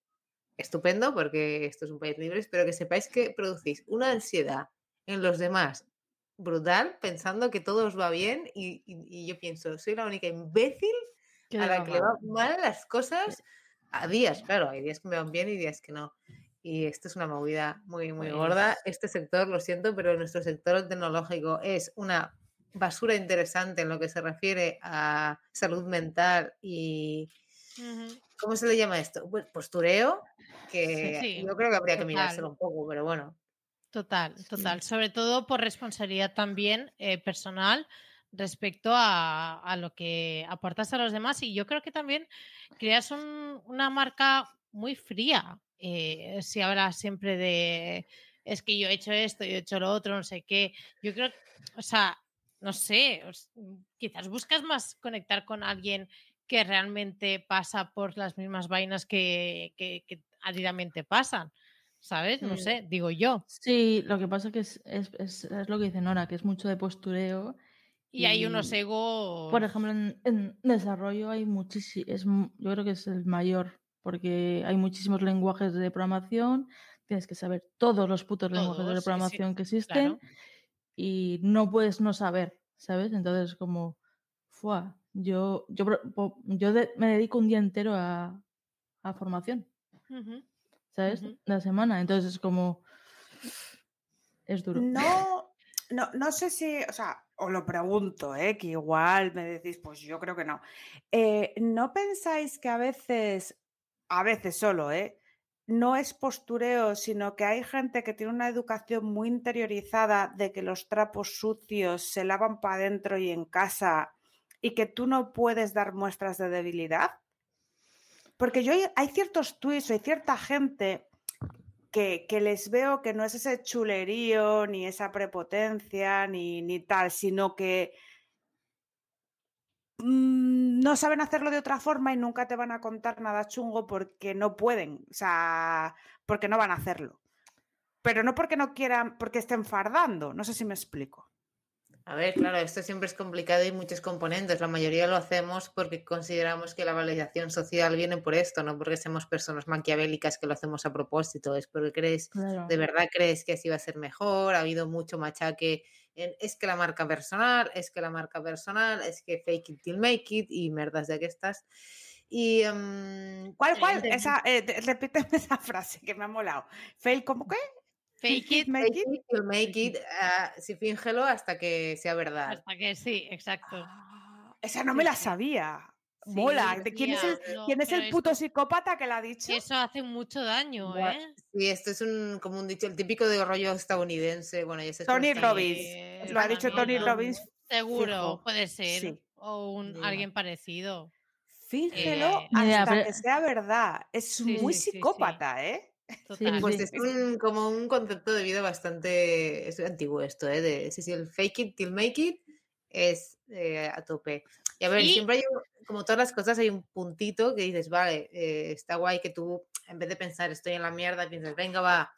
estupendo, porque esto es un país libre, pero que sepáis que producís una ansiedad en los demás brutal, pensando que todo os va bien y, y- y yo pienso, soy la única imbécil
Qué
a la que le van mal las cosas a días, claro, hay días que me van bien y días que no. Y esto es una movida muy, muy gorda.
Pues
Este sector, lo siento, pero nuestro sector tecnológico es una basura interesante en lo que se refiere a salud mental y, ¿cómo se le llama esto? Postureo, que
Sí,
yo creo que habría que
total.
mirárselo un poco, pero bueno.
Total, total. Sobre todo por responsabilidad también eh, personal respecto a, a lo que aportas a los demás. Y yo creo que también creas un- una marca muy fría. eh, si hablas siempre de es que yo he hecho esto, yo he hecho lo otro, no sé qué. Yo creo, o sea, no sé, quizás buscas más conectar con alguien que realmente pasa por las mismas vainas que, que, que áridamente pasan. ¿Sabes? No
Sí.
sé, digo yo.
Sí, lo que pasa que es, es, es- es lo que dice Nora, que es mucho de postureo.
Y hay unos egos.
Por ejemplo, en, en desarrollo hay muchísimos, yo creo que es el mayor, porque hay muchísimos lenguajes de programación, tienes que saber todos los putos lenguajes
Todos,
de
sí, sí,
programación que existen
claro.
y no puedes no saber, ¿sabes? Entonces, como, ¡fua! Yo, yo, yo de- me dedico un día entero a, a formación. ¿sabes? La semana. Entonces es como, es duro.
No, no, no sé si, o sea, os lo pregunto, ¿eh? que igual me decís, pues yo creo que no. Eh, ¿No pensáis que a veces, a veces solo, ¿eh? no es postureo, sino que hay gente que tiene una educación muy interiorizada de que los trapos sucios se lavan para adentro y en casa y que tú no puedes dar muestras de debilidad? Porque yo hay- ciertos tweets, hay cierta gente que, que les veo que no es ese chulerío, ni esa prepotencia, ni, ni tal, sino que mm, no saben hacerlo de otra forma y nunca te van a contar nada chungo porque no pueden, o sea, porque no van a hacerlo. Pero no porque no quieran, porque estén fardando, no sé si me explico.
A ver, claro, esto siempre es complicado y muchos componentes. La mayoría lo hacemos porque consideramos que la validación social viene por esto, no porque seamos personas maquiavélicas que lo hacemos a propósito, es porque crees,
Claro.
de verdad crees que así va a ser mejor. Ha habido mucho machaque en es que la marca personal, es que la marca personal, es que fake it till make it y merdas de aquestas. Y em,
¿Cuál, cuál? Esa, eh, repíteme esa frase que me ha molado. Fail, ¿cómo qué?
Fake it
make
fake
it.
it make it, ah, sí, fíngelo hasta que sea verdad.
hasta que sí, exacto.
Ah, Esa no me la sabía.
Sí,
Mola. ¿De quién es el,
tía, no,
quién es
pero
el puto psicópata que la ha dicho?
Eso hace mucho daño,
Buah,
¿eh?
Sí, esto es un, como un dicho, el típico de rollo estadounidense. Bueno, ya
Tony Robbins.
Eh,
Lo ha dicho Tony
no.
Robbins.
Seguro,
fijo.
puede ser.
Sí.
O un, alguien parecido.
Fíngelo
Eh,
hasta
pero-
que sea verdad. Es
Sí,
muy
sí, sí, sí.
psicópata, ¿eh?
Total.
Pues
sí.
es un- como un concepto de vida bastante es antiguo esto, ¿eh? De, sí, sí, el fake it till make it es eh, a tope. Y a ver,
Y-
siempre hay, como todas las cosas, hay un puntito que dices, vale, eh, está guay que tú, en vez de pensar estoy en la mierda, piensas, venga, va,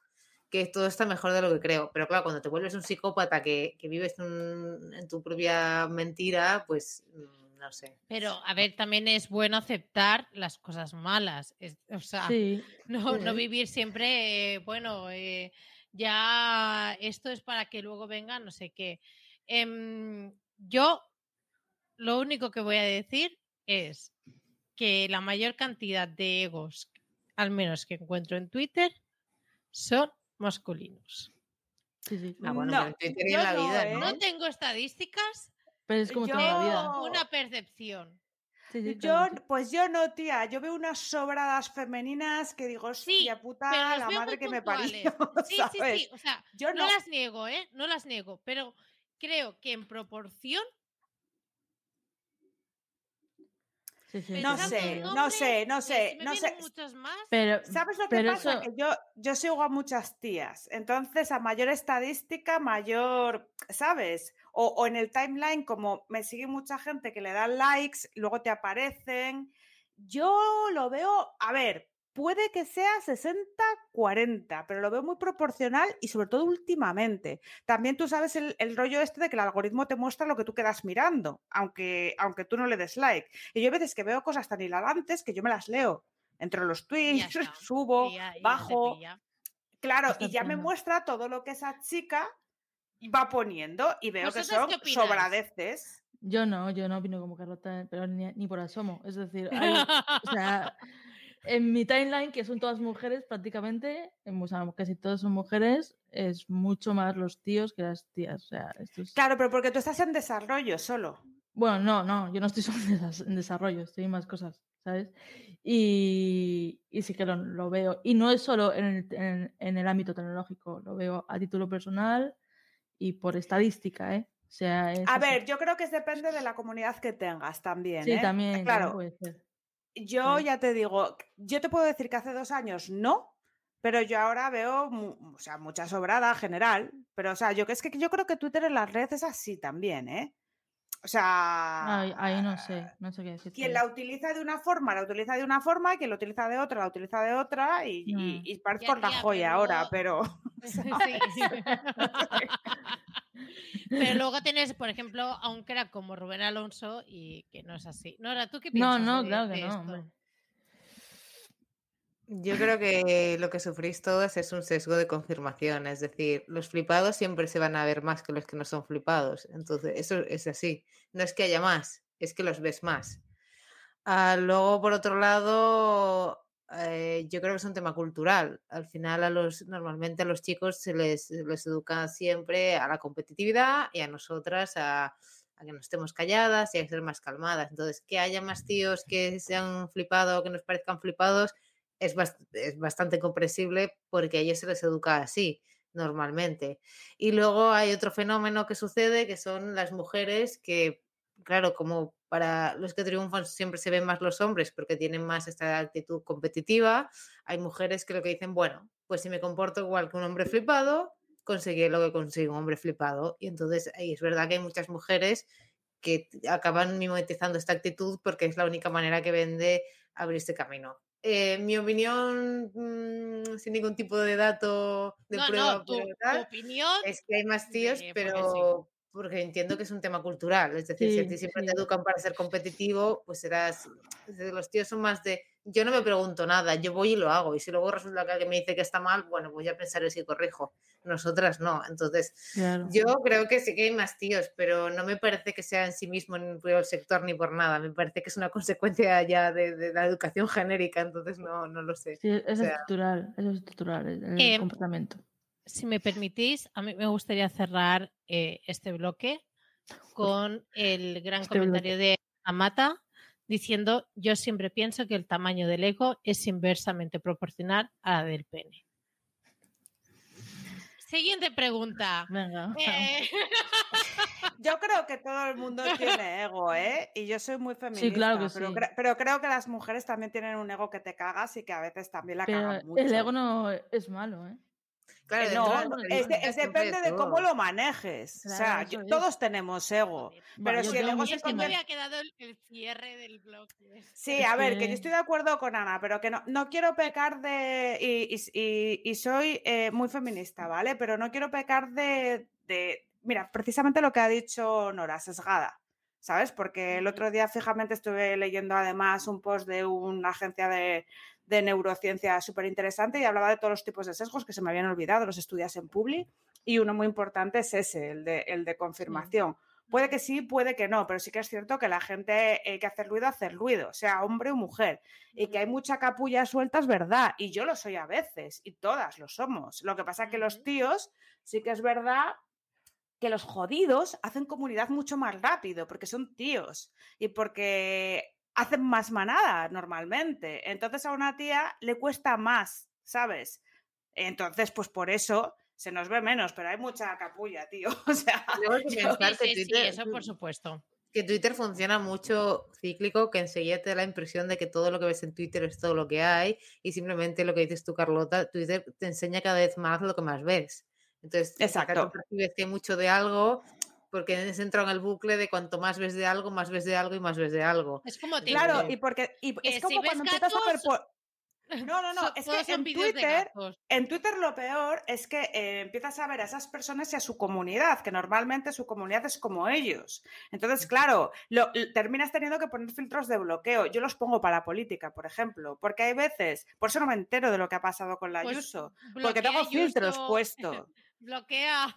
que todo está mejor de lo que creo. Pero claro, cuando te vuelves un psicópata que, que vives un- en tu propia mentira, pues mm, no sé.
Pero, a ver, también es bueno aceptar las cosas malas. es- o sea,
Sí,
no, no vivir siempre, eh, bueno, eh, ya esto es para que luego venga no sé qué. Em, yo lo único que voy a decir es que la mayor cantidad de egos, al menos que encuentro en Twitter, son masculinos.
sí, sí.
Ah, bueno,
No, yo no, ¿eh?
No
tengo estadísticas,
Pero es como toda la vida.
Yo-
una percepción.
Sí, sí,
Yo,
claro que sí.
pues yo no, tía. Yo veo unas sobradas femeninas que digo,
Sí,
hostia puta,
pero
la
veo
madre
muy
que me parió.
Sí, sí,
¿sabes?
sí. O sea,
Yo
no
no.
las niego, ¿eh? No las niego, pero creo que en proporción,
Sí, sí,
No sé, no sé, no
que
sé, no sé.
muchos más.
Pero,
¿Sabes lo que
pero
pasa?
eso,
Que yo, yo sigo a muchas tías. Entonces, a mayor estadística, mayor, ¿sabes? O, o en el timeline, como me sigue mucha gente que le da likes, luego te aparecen. Yo lo veo, a ver, puede que sea 60-40, pero lo veo muy proporcional y sobre todo últimamente. También tú sabes el, el rollo este de que el algoritmo te muestra lo que tú quedas mirando, aunque, aunque tú no le des like. Y yo hay veces que veo cosas tan hilarantes que yo me las leo. Entre los tweets,
está,
subo,
ya- ya
bajo. Claro, y ya me muestra todo lo que esa chica va poniendo y veo que
¿Vosotras
son sobradeces.
yo no, yo no opino como Carlota, pero ni, ni por asomo. Es decir, hay, o sea, en mi timeline, que son todas mujeres prácticamente, en- o sea, casi todas son mujeres, es mucho más los tíos que las tías. O sea, esto es...
Claro, pero porque tú estás en desarrollo solo.
Bueno, no, no, yo no estoy solo en desarrollo, estoy en más cosas, ¿sabes? Y, y sí que lo, lo veo. Y no es solo en el, en- en el ámbito tecnológico, lo veo a título personal y por estadística, ¿eh? O sea, es
A
así.
ver, yo creo que depende de la comunidad que tengas también.
Sí,
¿eh?
también,
Claro,
puede ser.
yo
Sí.
ya te digo, yo te puedo decir que hace dos años no, pero yo ahora veo, o sea, mucha sobrada general. Pero, o sea, yo que es que yo creo que Twitter en las redes es así también, ¿eh? O sea.
Ahí, ahí no sé, no sé qué decir.
Quien la utiliza de una forma, la utiliza de una forma, quien la utiliza de otra, la utiliza de otra, y, y,
Mm.
y parece
Ya,
por la joya
pero
ahora, pero.
Sí. Pero luego tienes, por ejemplo, a un crack como Rubén Alonso y que no es así. Nora, ¿tú qué
No,
piensas?
no,
de-
claro
de
que no.
Yo creo que lo que sufrís todos es un sesgo de confirmación, es decir, los flipados siempre se van a ver más que los que no son flipados. Entonces, eso es así. No es que haya más, es que los ves más. Ah, luego, por otro lado, eh, yo creo que es un tema cultural. Al final, a los, normalmente a los chicos se les, les educa siempre a la competitividad y a nosotras a, a que no estemos calladas y a ser más calmadas. Entonces, que haya más tíos que sean flipados o que nos parezcan flipados es, es bastante comprensible porque a ellos se les educa así normalmente. Y luego hay otro fenómeno que sucede que son las mujeres que, claro, como para los que triunfan siempre se ven más los hombres porque tienen más esta actitud competitiva, hay mujeres que lo que dicen, bueno, pues si me comporto igual que un hombre flipado, conseguiré lo que consigue un hombre flipado. Y entonces es verdad que hay muchas mujeres que acaban mimetizando esta actitud porque es la única manera que ven de abrir este camino. Eh, mi opinión, mm, sin ningún tipo de dato de
No,
prueba,
no, tu,
pero
tu
tal,
opinión.
es que hay más tíos,
de- porque sí.
pero porque entiendo que es un tema cultural. Es decir, si a ti siempre
sí.
te educan para ser competitivo, pues serás. Los tíos son más de. Yo no me pregunto nada, yo voy y lo hago. Y si luego resulta que alguien me dice que está mal, bueno, pues ya pensaré si corrijo. Nosotras no. Entonces,
Claro.
yo creo que sí que hay más tíos, pero no me parece que sea en sí mismo en el sector ni por nada. Me parece que es una consecuencia ya de, de la educación genérica, entonces no, no lo sé.
Sí, eso es
sea-
estructural, eso es estructural, el, el
Eh,
comportamiento.
Si me permitís, a mí me gustaría cerrar eh, este bloque con el gran
Este
comentario de Amata diciendo yo siempre pienso que el tamaño del ego es inversamente proporcional a la del pene. Siguiente pregunta.
Venga.
Eh,
Yo creo que todo el mundo tiene ego, ¿eh? Y yo soy muy feminista.
claro que
pero,
sí.
cre- pero creo que las mujeres también tienen un ego que te cagas y que a veces también la
Pero
cagan mucho.
el ego no es malo, ¿eh?
Claro,
Eh, no,
de
es, de- depende de cómo lo manejes. o sea, yo- todos tenemos ego. Pero si el ego se
me había quedado el, el cierre del bloque.
Sí, a ver, que
que-
yo estoy de acuerdo con Ana, pero que no, no quiero pecar de. Y, y- y- y soy eh, muy feminista, ¿vale? Pero no quiero pecar de, de- Mira, precisamente lo que ha dicho Nora, sesgada, ¿sabes? Porque el otro día fijamente estuve leyendo además un post de una agencia de, de neurociencia súper interesante y hablaba de todos los tipos de sesgos que se me habían olvidado, los estudias en Publi, y uno muy importante es ese, el de, el de confirmación. Puede que sí, puede que no, pero sí que es cierto que la gente eh, que hace ruido, hace ruido, sea hombre o mujer. Y que hay mucha capulla suelta, es verdad. Y yo lo soy a veces, y todas lo somos. Lo que pasa es que los tíos, sí que es verdad que los jodidos hacen comunidad mucho más rápido, porque son tíos y porque hacen más manada normalmente. Entonces a una tía le cuesta más, ¿sabes? Entonces, pues por eso se nos ve menos, pero hay mucha capulla, tío. O sea,
Sí, sí, eso por supuesto.
que Twitter funciona mucho cíclico, que enseguida te da la impresión de que todo lo que ves en Twitter es todo lo que hay y simplemente lo que dices tú, Carlota, Twitter te enseña cada vez más lo que más ves. Entonces,
Exacto.
percibes que hay mucho de algo, porque has entrado en el bucle de cuanto más ves de algo, más ves de algo y más ves de algo.
Es como te
Claro, y porque y es
si
como cuando empiezas a ver por... No, no, no,
so-
es que en Twitter, en Twitter lo peor es que eh, empiezas a ver a esas personas y a su comunidad, que normalmente su comunidad es como ellos. Entonces, claro, lo, terminas teniendo que poner filtros de bloqueo. Yo los pongo para política, por ejemplo, porque hay veces, por eso no me entero de lo que ha pasado con la
Pues
Ayuso, porque tengo filtros puestos.
Bloquea.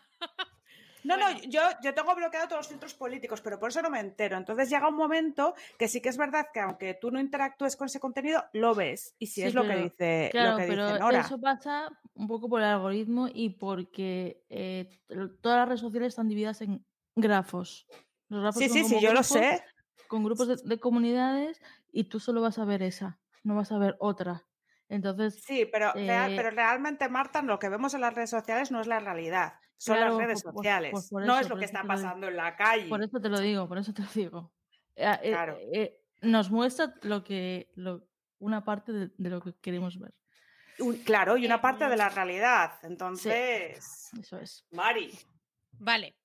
No,
Bueno.
no, yo, yo tengo bloqueado todos los filtros políticos, pero por eso no me entero. Entonces llega un momento que sí que es verdad que aunque tú no interactúes con ese contenido, lo ves. Y si
Sí,
es lo que dice,
Claro,
lo que
pero
dice Nora.
eso pasa un poco por el algoritmo y porque eh, todas las redes sociales están divididas en grafos. Los grafos
Sí, sí, sí, yo lo sé.
Con grupos de, de comunidades y tú solo vas a ver esa, no vas a ver otra. Entonces,
Sí, pero, real-
Eh,
pero realmente, Marta, lo que vemos en las redes sociales no es la realidad. Son
Claro,
las redes sociales.
por
no
eso,
es lo que está pasando en la calle.
por eso te lo digo, por eso te lo digo. Eh, eh,
Claro.
eh, nos muestra lo que lo, una parte de, de lo que queremos ver.
Claro, y una parte de la realidad. Entonces,
Eso es.
Mari.
Vale.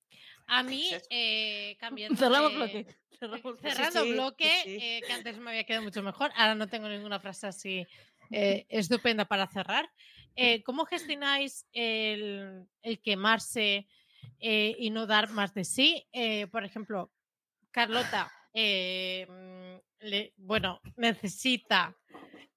A mí, cambiando
Cerramos bloque. Cerramos.
Cerrando
sí, sí,
bloque,
sí.
eh, que antes me había quedado mucho mejor. Ahora no tengo ninguna frase así eh, estupenda para cerrar. Eh, ¿Cómo gestionáis el, el quemarse eh, y no dar más de sí? Eh, por ejemplo, Carlota, mm, le- bueno, necesita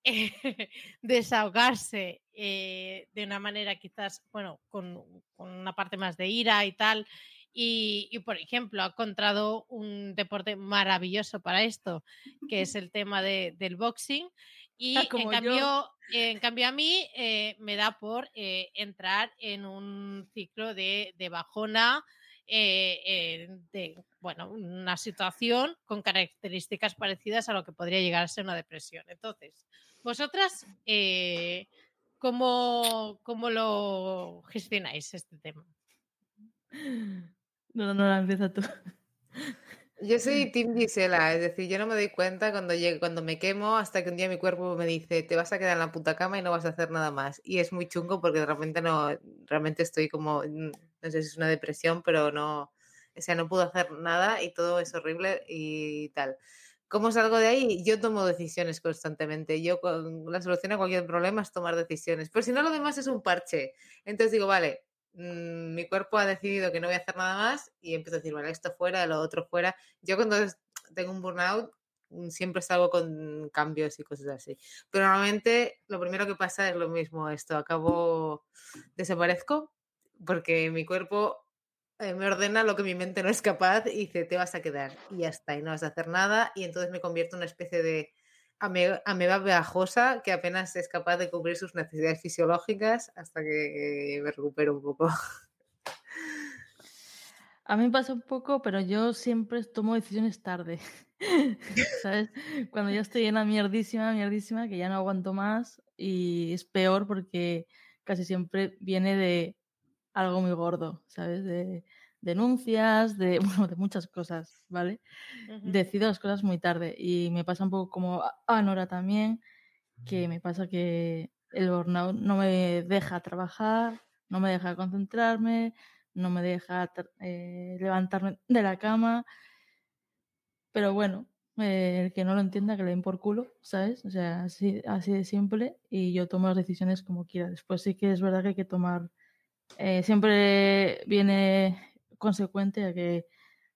desahogarse de una manera quizás, bueno, con, con una parte más de ira y tal. Y, y, por ejemplo, ha encontrado un deporte maravilloso para esto, que es el tema de- del boxing. Y
Ah,
en
yo.
cambio, en cambio a mí eh, me da por eh, entrar en un ciclo de, de bajona, eh, de bueno, una situación con características parecidas a lo que podría llegar a ser una depresión. Entonces, vosotras, ¿cómo, ¿cómo lo gestionáis este tema?
No, no, la empieza tú.
Yo soy Team Gisela, es decir, yo no me doy cuenta cuando llego, cuando me quemo hasta que un día mi cuerpo me dice, te vas a quedar en la puta cama y no vas a hacer nada más. Y es muy chungo porque de repente no, realmente estoy como, mm, no sé si es una depresión, pero no, o sea, no puedo hacer nada y todo es horrible y tal. ¿Cómo salgo de ahí? Yo tomo decisiones constantemente. Yo con- la solución a cualquier problema es tomar decisiones. Pero si no, lo demás es un parche. Entonces digo, vale, mm, mi cuerpo ha decidido que no voy a hacer nada más y empiezo a decir, vale, esto fuera, lo otro fuera. Yo cuando tengo un burnout mm, siempre salgo con cambios y cosas así. Pero normalmente lo primero que pasa es lo mismo, esto, acabo, desaparezco porque mi cuerpo eh, me ordena lo que mi mente no es capaz y dice, te vas a quedar y ya está, y no vas a hacer nada y entonces me convierto en una especie de ameba pegajosa que apenas es capaz de cubrir sus necesidades fisiológicas hasta que me recupero un poco.
A mí me pasa un poco, pero yo siempre tomo decisiones tarde. ¿Sabes? Cuando ya estoy en mierdísima, mierdísima, que ya no aguanto más y es peor porque casi siempre viene de algo muy gordo, ¿sabes? De denuncias, de, bueno, de muchas cosas, ¿vale? Decido las cosas muy tarde y me pasa un poco como a Nora también, que me pasa que el burnout no me deja trabajar, no me deja concentrarme, no me deja eh, levantarme de la cama. Pero bueno, eh, el que no lo entienda, que le den por culo, ¿sabes? O sea, así, así de simple y yo tomo las decisiones como quiera. Después sí que es verdad que hay que tomar, eh, siempre viene consecuente a que,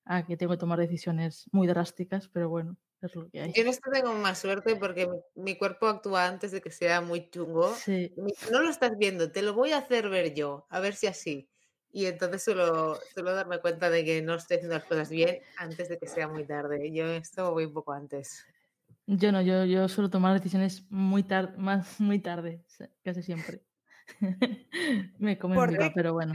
a que tengo que tomar decisiones muy drásticas, pero bueno, es lo que hay.
Yo en esto tengo más suerte porque mi, mi cuerpo actúa antes de que sea muy chungo.
Sí,
No lo estás viendo, te lo voy a hacer ver yo, a ver si así. Y entonces suelo, suelo darme cuenta de que no estoy haciendo las cosas bien antes de que sea muy tarde. Yo esto voy un poco antes.
yo no, yo, yo suelo tomar decisiones muy tarde, más muy tarde, casi siempre. me comen
¿Por
viva,
qué?
pero bueno.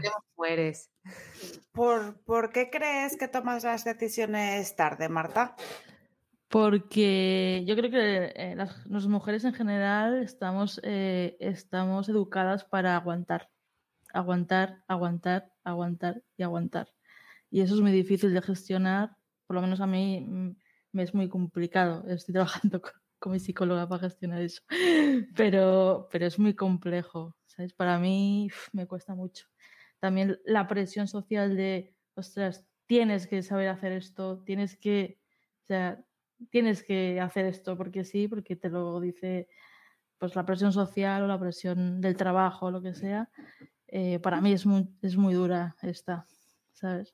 ¿Por, por qué crees que tomas las decisiones tarde, Marta?
Porque yo creo que eh, las, las mujeres en general estamos, eh, estamos educadas para aguantar, aguantar, aguantar, aguantar y aguantar. Y eso es muy difícil de gestionar, por lo menos a mí mm, me es muy complicado. Estoy trabajando con, con mi psicóloga para gestionar eso, pero, pero es muy complejo, ¿sabes? Para mí me cuesta mucho. También la presión social de, ostras, tienes que saber hacer esto, tienes que, o sea, tienes que hacer esto porque sí, porque te lo dice pues la presión social o la presión del trabajo o lo que sea. eh, para mí es muy, es muy dura esta, ¿sabes?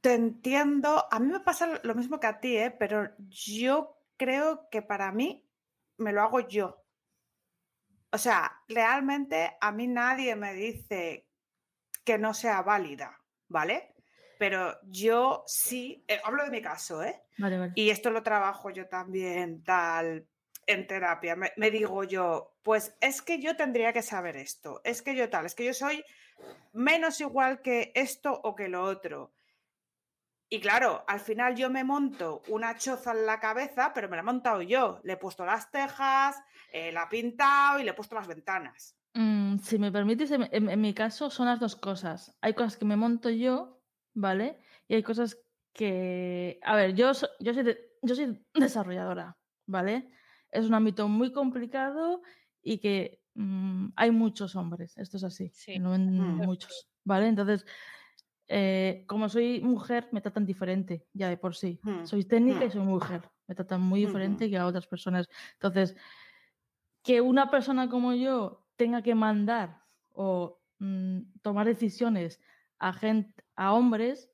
Te entiendo. A mí me pasa lo mismo que a ti, ¿eh? pero yo creo que para mí me lo hago yo. O sea, realmente a mí nadie me dice que no sea válida, ¿vale? Pero yo sí, eh, hablo de mi caso, ¿eh?
Vale, vale.
Y esto lo trabajo yo también tal en terapia. Me, me digo yo, pues es que yo tendría que saber esto, es que yo tal, es que yo soy menos igual que esto o que lo otro. Y claro, al final yo me monto una choza en la cabeza, pero me la he montado yo. Le he puesto las tejas, eh, la he pintado y le he puesto las ventanas.
Mm, si me permites, en, en- en mi caso son las dos cosas. Hay cosas que me monto yo, ¿vale? Y hay cosas que... A ver, yo, so- yo, soy, de- yo soy desarrolladora, ¿vale? Es un ámbito muy complicado y que mm, hay muchos hombres, esto es así,
Sí.
no en
Mm.
muchos, ¿vale? Entonces, eh, como soy mujer, me tratan diferente ya de por sí.
Mm,
Soy técnica y
mm.
soy mujer. Me tratan muy diferente
Ujú.
que a otras personas. Entonces, que una persona como yo tenga que mandar o mm, tomar decisiones a, gente, a hombres,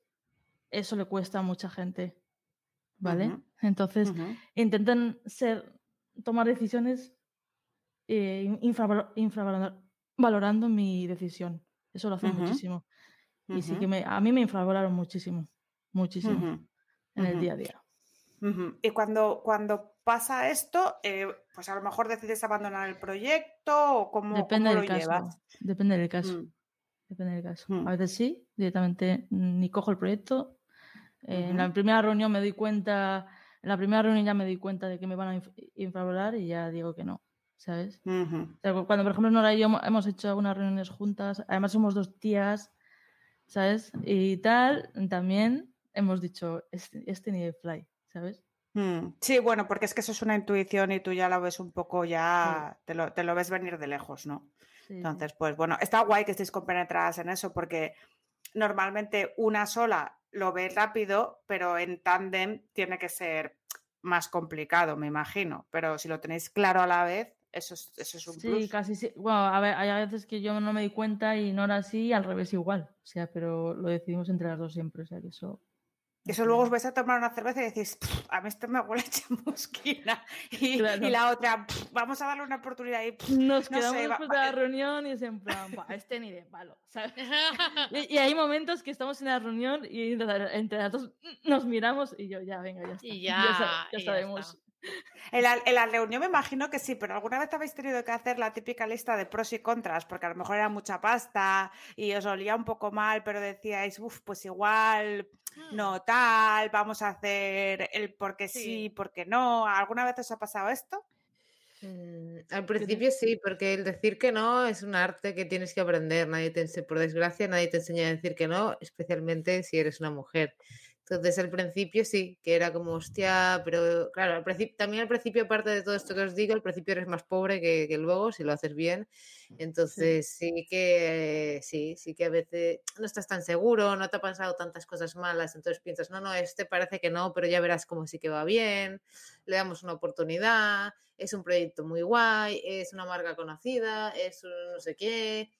eso le cuesta a mucha gente. ¿Vale? Entonces, intentan ser, tomar decisiones eh, in- infravalo- infravalora- valorando mi decisión. Eso lo hacen muchísimo. Y sí que me, a mí me infravaloraron muchísimo, muchísimo en el día a día.
Y cuando, cuando pasa esto, eh, pues a lo mejor decides abandonar el proyecto o cómo,
Depende
cómo
del
lo
caso.
llevas.
Depende del caso.
Mm,
Depende del caso.
Mm.
A veces sí, directamente ni cojo el proyecto. Eh, En la primera reunión me doy cuenta, en la primera reunión ya me doy cuenta de que me van a inf- infravalorar y ya digo que no, ¿sabes? O sea, cuando, por ejemplo, Nora y yo hemo- hemos hecho algunas reuniones juntas, además somos dos tías, ¿sabes? Y tal, también hemos dicho, este, este ni de fly, ¿sabes?
Mm, Sí, bueno, porque es que eso es una intuición y tú ya lo ves un poco, ya te lo, te lo ves venir de lejos, ¿no?
Sí.
Entonces, pues bueno, está guay que estéis compenetradas en eso, porque normalmente una sola lo ve rápido, pero en tándem tiene que ser más complicado, me imagino. Pero si lo tenéis claro a la vez, eso es, eso es un
Sí,
plus.
casi sí. Bueno, a ver, hay veces que yo no me di cuenta y Nora sí, y al revés igual. O sea, pero lo decidimos entre las dos siempre. O sea, que eso.
Y Eso luego os vais a tomar una cerveza y decís, "Pff, a mí esto me huele a chamusquina. Y,
Claro.
y la otra, "Pff, vamos a darle una oportunidad. Y,
Nos
No
quedamos
sé,
después
va-
de la
eh.
reunión y es en plan, "Buah, este ni de palo, ¿sabes? Y, y hay momentos que estamos en la reunión y entre las dos nos miramos y yo, ya, venga, ya está.
Y ya-
ya
ya
sabemos.
En la, en la reunión me imagino que sí, pero alguna vez habéis tenido que hacer la típica lista de pros y contras, porque a lo mejor era mucha pasta y os olía un poco mal, pero decíais, uff, pues igual
Mm.
no tal, vamos a hacer el porque sí,
Sí.
porque no. ¿Alguna vez os ha pasado esto?
Mm, Al principio sí, porque el decir que no es un arte que tienes que aprender. Nadie te por desgracia, nadie te enseña a decir que no, especialmente si eres una mujer. Entonces, al principio sí, que era como, hostia, pero claro, al principio, también al principio, aparte de todo esto que os digo, al principio eres más pobre que, que luego, si lo haces bien. Entonces, sí que, sí, sí que a veces no estás tan seguro, no te ha pasado tantas cosas malas, entonces piensas, no, no, este parece que no, pero ya verás cómo sí que va bien, le damos una oportunidad, es un proyecto muy guay, es una marca conocida, es un no sé qué.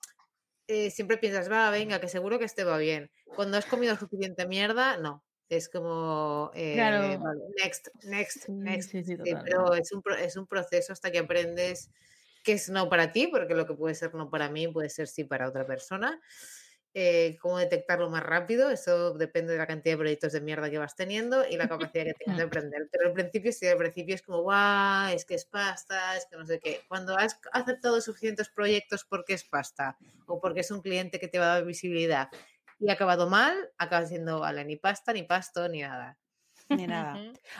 Eh, siempre piensas, va, venga, que seguro que este va bien. Cuando has comido suficiente mierda, no. Es como, eh,
Claro.
next, next, next.
sí, sí,
Sí,
totalmente.
pero es un, es un proceso hasta que aprendes que es no para ti, porque lo que puede ser no para mí puede ser sí para otra persona. Eh, cómo detectarlo más rápido, eso depende de la cantidad de proyectos de mierda que vas teniendo y la capacidad que tengas de aprender. Pero al principio sí, al principio es como, guau, es que es pasta, es que no sé qué. Cuando has aceptado suficientes proyectos porque es pasta o porque es un cliente que te va a dar visibilidad y ha acabado mal, acaba siendo, vale, ni pasta, ni pasto, ni nada.
Ni nada.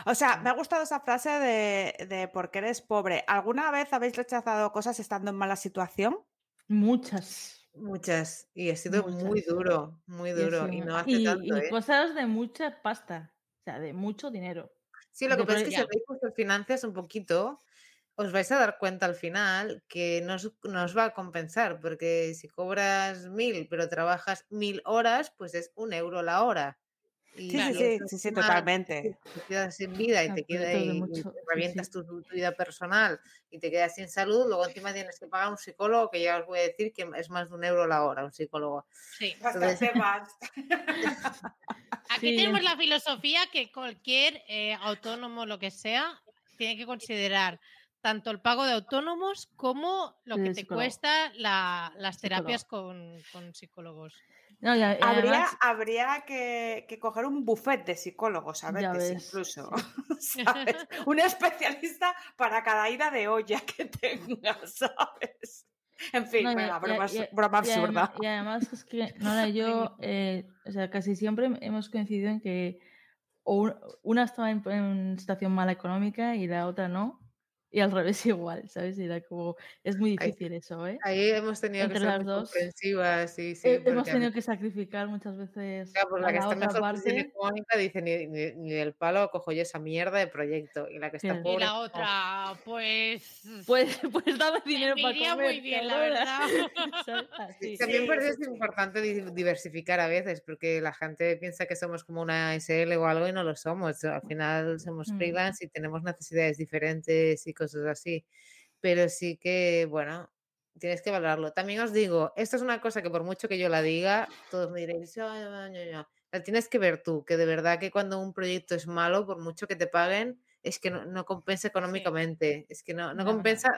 O sea, me ha gustado esa frase de, de porque eres pobre. ¿Alguna vez habéis rechazado cosas estando en mala situación?
Muchas.
Muchas. Y ha sido muy duro, muy duro. Y no hace
y-
tanto,
y
¿eh?
cosas de mucha pasta. O sea, de mucho dinero.
Sí, lo que pasa es que si
ya.
habéis puesto finanzas un poquito, os vais a dar cuenta al final que no os, no os va a compensar, porque si cobras mil, pero trabajas mil horas, pues es un euro la hora. Y
Sí, sí, sí, sí, totalmente.
te quedas sin vida y te queda
proyectos de
y, y
mucho,
te
sí,
revientas
sí.
Tu, tu vida personal y te quedas sin salud, luego encima tienes que pagar un psicólogo, que ya os voy a decir que es más de un euro la hora, un psicólogo.
Sí.
Bastante más.
Aquí
Sí.
tenemos la filosofía que cualquier eh, autónomo, lo que sea, tiene que considerar tanto el pago de autónomos como lo que te cuesta la- las terapias con, con psicólogos.
No,
Habría,
además-
habría que, que coger un buffet de psicólogos a veces incluso. ¿sabes? Un especialista para cada ida de olla que tengas, ¿sabes? En fin,
No,
broma, absurda.
y además es que Nora y yo, eh, o sea, casi siempre hemos coincidido en que o una estaba en, en situación mala económica y la otra no. Y al revés igual, ¿sabes? Era como, es muy
Ahí-
difícil eso, ¿eh?
Ahí hemos tenido
Entre
que ser
dos.
comprensivas, sí, sí.
He- Hemos tenido que sacrificar muchas veces
Claro, pues la que está
otra
mejor
parte.
económica dice ni, ni, ni del palo cojo yo esa mierda de proyecto. Y la que está.
Y la otra, pues.
Pues, pues dame dinero
me
para comer.
muy bien, la verdad.
También
Sí,
por eso
sí,
es importante di- diversificar a veces, porque la gente piensa que somos como una SL o algo y no lo somos. Al final somos
Mm.
freelance y tenemos necesidades diferentes y cosas así. Pero sí que, bueno, tienes que valorarlo. También os digo, esto es una cosa que por mucho que yo la diga, todos me diréis, "Ay, ay, ay, ay". la tienes que ver tú, que de verdad que cuando un proyecto es malo, por mucho que te paguen, es que no, no compensa económicamente. Es que no, no
No, no.
compensa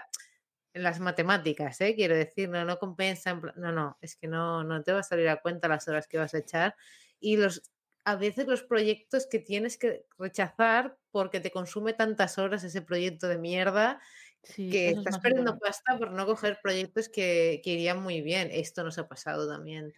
en las matemáticas, ¿eh? quiero decir, no, no compensa, en no, no, es que no, no te va a salir a cuenta las horas que vas a echar y los, a veces los proyectos que tienes que rechazar porque te consume tantas horas ese proyecto de mierda
Sí,
que
es
estás perdiendo pasta por no coger proyectos que, que irían muy bien. Esto nos ha pasado también.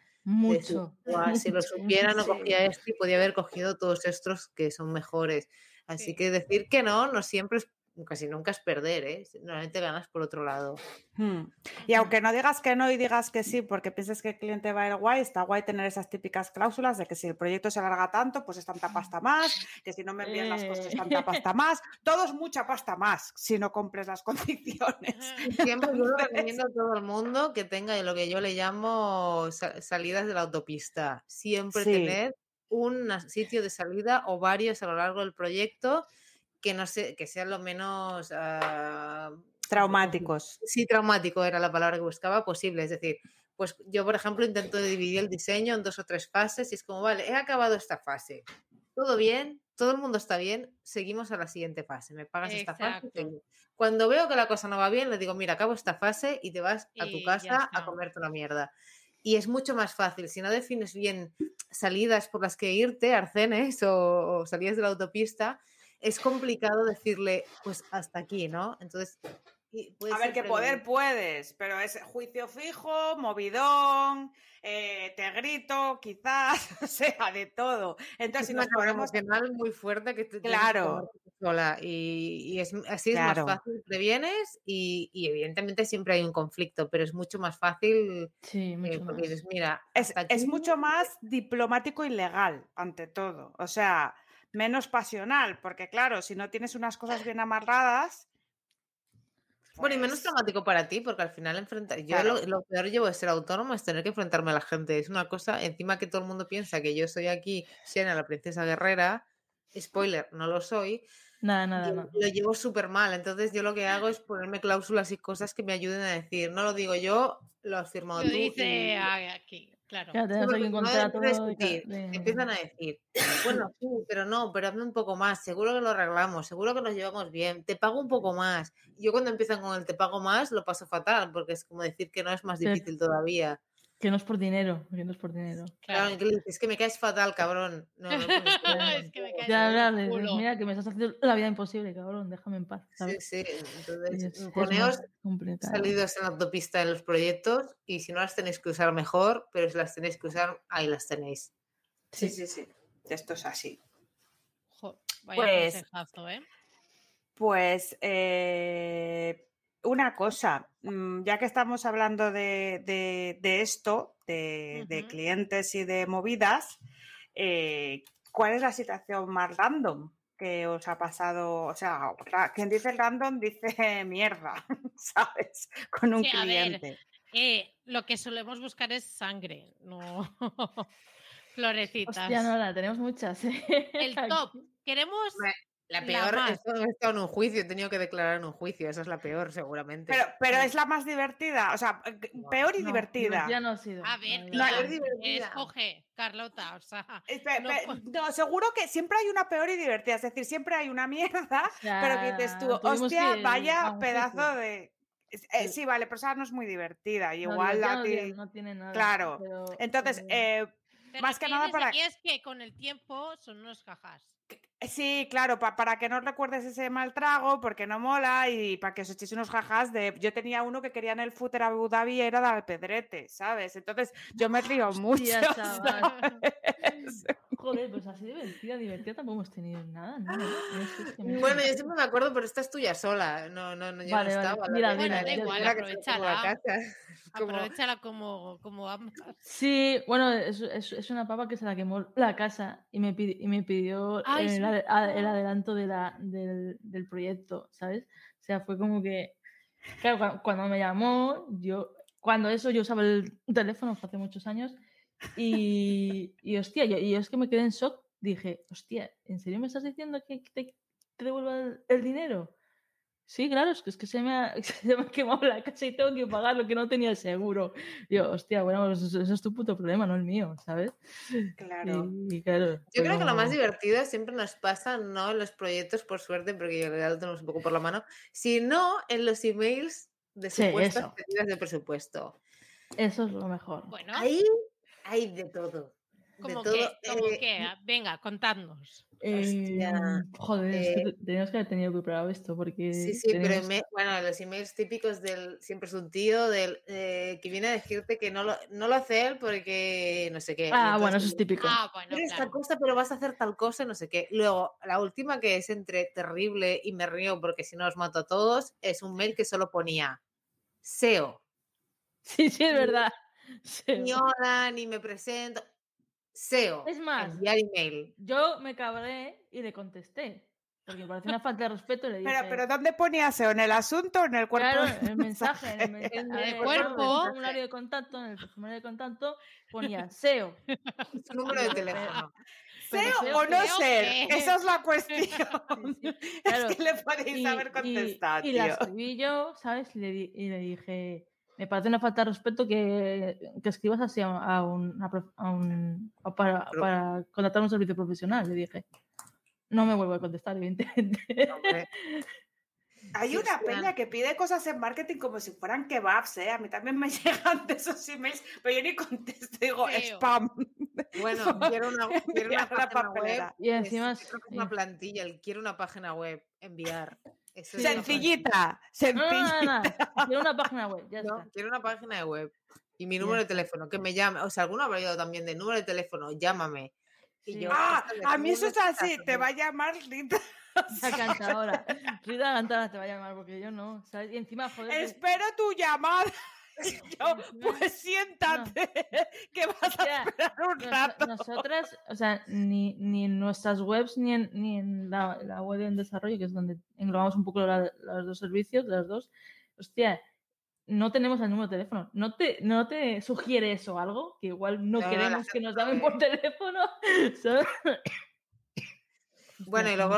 decir,
Mucho.
"Buah, si lo supiera no cogía esto y podía haber cogido todos estos que son mejores. Así
Sí.
que decir que no, no siempre es, casi nunca es perder, ¿eh? Normalmente ganas por otro lado.
Hmm. Y aunque no digas que no y digas que sí, porque pienses que el cliente va a ir guay, está guay tener esas típicas cláusulas de que si el proyecto se alarga tanto, pues es tanta pasta más, que si no me envían las cosas es tanta pasta más, todo es mucha pasta más si no cumples las condiciones.
Siempre yo lo recomiendo a todo el mundo que tenga lo que yo le llamo sa- salidas de la autopista. Siempre
Sí.
tener un sitio de salida o varios a lo largo del proyecto que no se, que sean lo menos ah,
Traumáticos.
sí, traumático era la palabra que buscaba, posible. Es decir, pues yo, por ejemplo, intento dividir el diseño en dos o tres fases y es como, vale, he acabado esta fase. Todo bien, todo el mundo está bien, seguimos a la siguiente fase. Me pagas esta fase.
Exacto.
Cuando veo que la cosa no va bien, le digo, mira, acabo esta fase y te vas a tu
Y
casa a comerte una mierda. Y es mucho más fácil. Si no defines bien salidas por las que irte, arcenes o, o salidas de la autopista, es complicado decirle, pues hasta aquí, ¿no? Entonces,
A ver, que poder puedes, pero es juicio fijo, movidón, eh, te grito, quizás, o sea, de todo. Entonces,
es
si
una
nos ponemos...
emocional muy fuerte que te
Claro.
sola y, y es, así
Claro.
es más fácil, previenes y, y evidentemente siempre hay un conflicto, pero es mucho más fácil
Sí,
eh,
mucho
porque
más.
dices, mira,
Es, es mucho más diplomático y legal, ante todo. O sea, menos pasional, porque claro, si no tienes unas cosas bien amarradas...
Bueno, y menos
pues,
traumático para ti, porque al final enfrentar. Yo
Claro.
lo, lo peor llevo de ser autónomo es tener que enfrentarme a la gente. Es una cosa, encima que todo el mundo piensa que yo soy aquí, Xena, la princesa guerrera. Spoiler, no lo soy.
Nada, nada,
yo
nada.
lo llevo súper mal. Entonces, yo lo que hago es ponerme cláusulas y cosas que me ayuden a decir. No lo digo yo, lo has firmado
Lo
tú.
dice
y-
aquí, claro.
Claro, tenemos aquí un contrato.
discutir,
de-
empiezan a decir, bueno, sí, pero no, pero hazme un poco más, seguro que lo arreglamos, seguro que nos llevamos bien, te pago un poco más. Yo cuando empiezan con el te pago más lo paso fatal, porque es como decir que no es más difícil todavía.
Que no es por dinero, que no es por dinero.
Claro, es que me caes fatal, cabrón. No, no, pones cara.
Es que me caes
Ya, ya, mira, que me estás haciendo la vida imposible, cabrón, déjame en paz.
Sí,
¿sabes?
sí, entonces
es- es
poneos salidos en la autopista en los proyectos y si no las tenéis que usar mejor, pero si las tenéis que usar, ahí las tenéis.
Sí, sí, sí. Esto es así.
Jo, vaya
Pues-
consejazo, ¿eh?
Pues eh, una cosa, mm, ya que estamos hablando de, de- de esto, de, clientes y de movidas, eh, ¿cuál es la situación más random que os ha pasado? O sea, quien dice random dice mierda, ¿sabes? Con un
Sí, a ver,
cliente.
Eh, lo que solemos buscar es sangre, no florecitas.
Hostia, Nora, tenemos muchas. ¿eh?
El top. Queremos
La
La
peor,
más.
esto he estado en un juicio, he tenido que declarar en un juicio, esa es la peor seguramente.
Pero, pero es la más divertida, o sea, eh, peor y
No,
divertida.
Ya no ha sido.
A ver,
la
es
divertida.
escoge, Carlota, o sea,
Espe-
no
seguro que siempre hay una peor y divertida, es decir, siempre hay una mierda pero que dices tú, hostia,
que
vaya pedazo de... eh,
Sí.
vale, pero esa no es muy divertida. y
No,
igual
divertida
a
no
ti-
tiene- no tiene nada.
Claro.
pero-
Entonces,
pero-
eh, más que nada para-
que es que con el tiempo son unos jajas.
Sí, claro, pa- para que no recuerdes ese mal trago, porque no mola y para que os echéis unos jajas de... Yo tenía uno que quería en el footer Abu Dhabi era de Alpedrete, ¿sabes? Entonces yo me río mucho. ¿sabes?
Joder, pues así divertida, divertida tampoco hemos tenido nada, ¿no? No sé, es que me-
Bueno, yo siempre me acuerdo, pero esta es tuya sola. No, no, no, yo
Vale,
no
vale.
estaba.
Mira, mira,
yo
da igual,
aprovechala. Aprovechala como, como ambas.
Sí, bueno, es, es- es una papa que se la quemó la casa y me, pidi- y me pidió
Ay,
el, a- el adelanto de la, del, del proyecto, ¿sabes? O sea, fue como que, claro, cua- cuando, me llamó, yo, cuando eso yo usaba el teléfono, hace muchos años, y, y hostia, yo, y es que me quedé en shock, dije, hostia, ¿en serio me estás diciendo que te, te devuelva el, el dinero? Sí, claro, es que, es que se, me ha, se me ha quemado la casa y tengo que pagar lo que no tenía seguro. Yo, hostia, bueno, pues eso, eso es tu puto problema, no el mío, ¿sabes?
Claro.
Y, y claro.
Yo creo que lo más divertido siempre nos pasa, no en los proyectos, por suerte, porque ya lo tenemos un poco por la mano, sino en los emails de
Sí,
supuestas
eso.
pedidas de presupuesto.
Eso es lo mejor.
Bueno,
Ahí hay de todo. De
como
todo.
que, como
eh,
que, ah, venga, contadnos.
Em, joder, es que
eh,
te- teníamos que haber tenido preparado esto porque.
Sí, sí, pero bueno, los emails típicos del siempre es un tío del eh, que viene a decirte que no lo, no lo hace él porque no sé qué.
Ah, bueno, eso es típico.
Ah, bueno,
Quieres esta
claro.
cosa, pero vas a hacer tal cosa, no sé qué. Luego, la última que es entre terrible y me río porque si no os mato a todos, es un mail que solo ponía SEO.
Sí, sí, es verdad.
Ni hola, ni me presento. SEO.
Es más,
Enviar email.
Yo me cabré y le contesté. Porque me pareció una falta de respeto y le dije.
Pero, pero ¿dónde ponía SEO? ¿En el asunto o en el cuerpo?
Claro, en el mensaje, en el, mensaje,
En
a
el
ver,
cuerpo.
En el formulario de contacto, en el formulario de contacto ponía SEO.
Su número de teléfono.
pero
¿Ser
SEO
o no ser?
que-
Esa es la cuestión.
Claro,
Es que le podéis haber contestado,
y, y la yo, ¿sabes? Y le, y le dije, me parece una falta de respeto que, que escribas así a, a un, a un- a para,
Pero-
para contratar un servicio profesional. Le dije, no me vuelvo a contestar, evidentemente.
Hay una peña que pide cosas en marketing como si fueran kebabs, ¿eh? A mí también me llegan de esos emails, pero yo ni contesto, digo
Feo.
spam.
Bueno, quiero una, quiero una página web.
Y encima
es
sí.
una plantilla, el quiero una página web, enviar. Eso
Sencillita,
No, no, no,
sencillita.
no, quiero una página web, ya está.
quiero una página de web y mi número de teléfono, que me llame. O sea, alguno habrá ido también de número de teléfono, llámame. Y
Sí.
yo,
Ah, a mí eso es así, te va a llamar Rita.
La cantadora. Rita Cantadora te va a llamar porque yo no, ¿sabes? Y encima, joder.
Espero tu llamada. Y yo,
encima-
pues siéntate, que vas a esperar un
Nos-
rato.
nosotras, o sea, ni, ni en nuestras webs ni en, ni en la, la web en desarrollo, que es donde englobamos un poco la- los dos servicios, las dos, hostia, no tenemos el número de teléfono. ¿No te, no te sugiere eso algo? Que igual no, queremos que nos
no
llamen por teléfono. ¿sabes?
Bueno, y luego,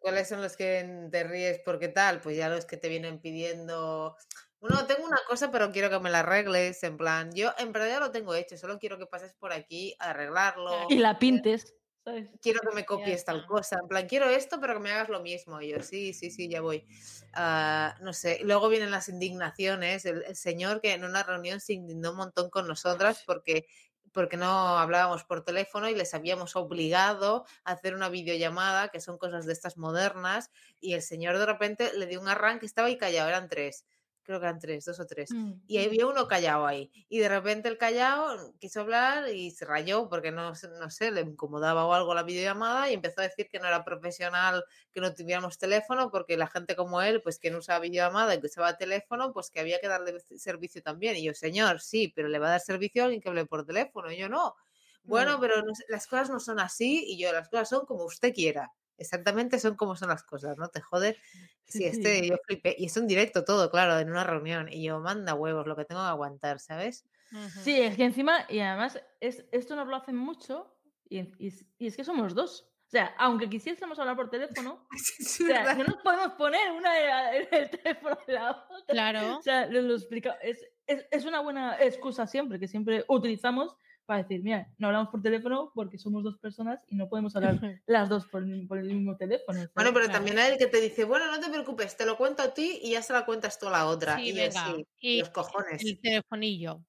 ¿cuáles son los que te ríes porque tal? Pues ya los que te vienen pidiendo. Bueno, tengo una cosa, pero quiero que me la arregles. En plan, yo en verdad ya lo tengo hecho, solo quiero que pases por aquí a arreglarlo.
Y la pintes, ¿sabes?
quiero que me copies tal cosa. En plan, quiero esto, pero que me hagas lo mismo. Y yo, sí, sí, sí, ya voy. Ah, no sé. Luego vienen las indignaciones. El, el señor que en una reunión se indignó un montón con nosotras porque porque no hablábamos por teléfono y les habíamos obligado a hacer una videollamada, que son cosas de estas modernas, y el señor de repente le dio un arranque, estaba ahí callado, eran tres, creo que eran tres, dos o tres.
Mm.
Y había uno callado ahí. Y de repente el callado quiso hablar y se rayó porque no, no sé, le incomodaba o algo la videollamada y empezó a decir que no era profesional que no tuviéramos teléfono porque la gente como él, pues que no usaba videollamada y que usaba teléfono, pues que había que darle servicio también. Y yo, señor, sí, pero le va a dar servicio a alguien que hable por teléfono. Y yo, no. Bueno,
Mm.
pero no sé, las cosas no son así y yo, las cosas son como usted quiera. Exactamente son como son las cosas, ¿no? Te jode.
Sí,
Sí, este,
sí.
yo flipé. Y es un directo todo, claro, en una reunión. Y yo, manda huevos, lo que tengo que aguantar, ¿sabes?
Sí, es que encima, y además, es, esto nos lo hacen mucho, y, es- y es que somos dos. O sea, aunque quisiésemos hablar por teléfono,
Es
O sea,
verdad.
no nos podemos poner una en el teléfono de la otra.
Claro.
O sea, lo, lo explica. Es, es, es una buena excusa siempre, que siempre utilizamos para decir, mira, no hablamos por teléfono porque somos dos personas y no podemos hablar las dos por, el- por el mismo teléfono. ¿sabes?
Bueno, pero también hay el que te dice, bueno, no te preocupes, te lo cuento a ti y ya se la cuentas tú a la otra.
Sí,
y
venga.
sí,
Y
los cojones.
el telefonillo.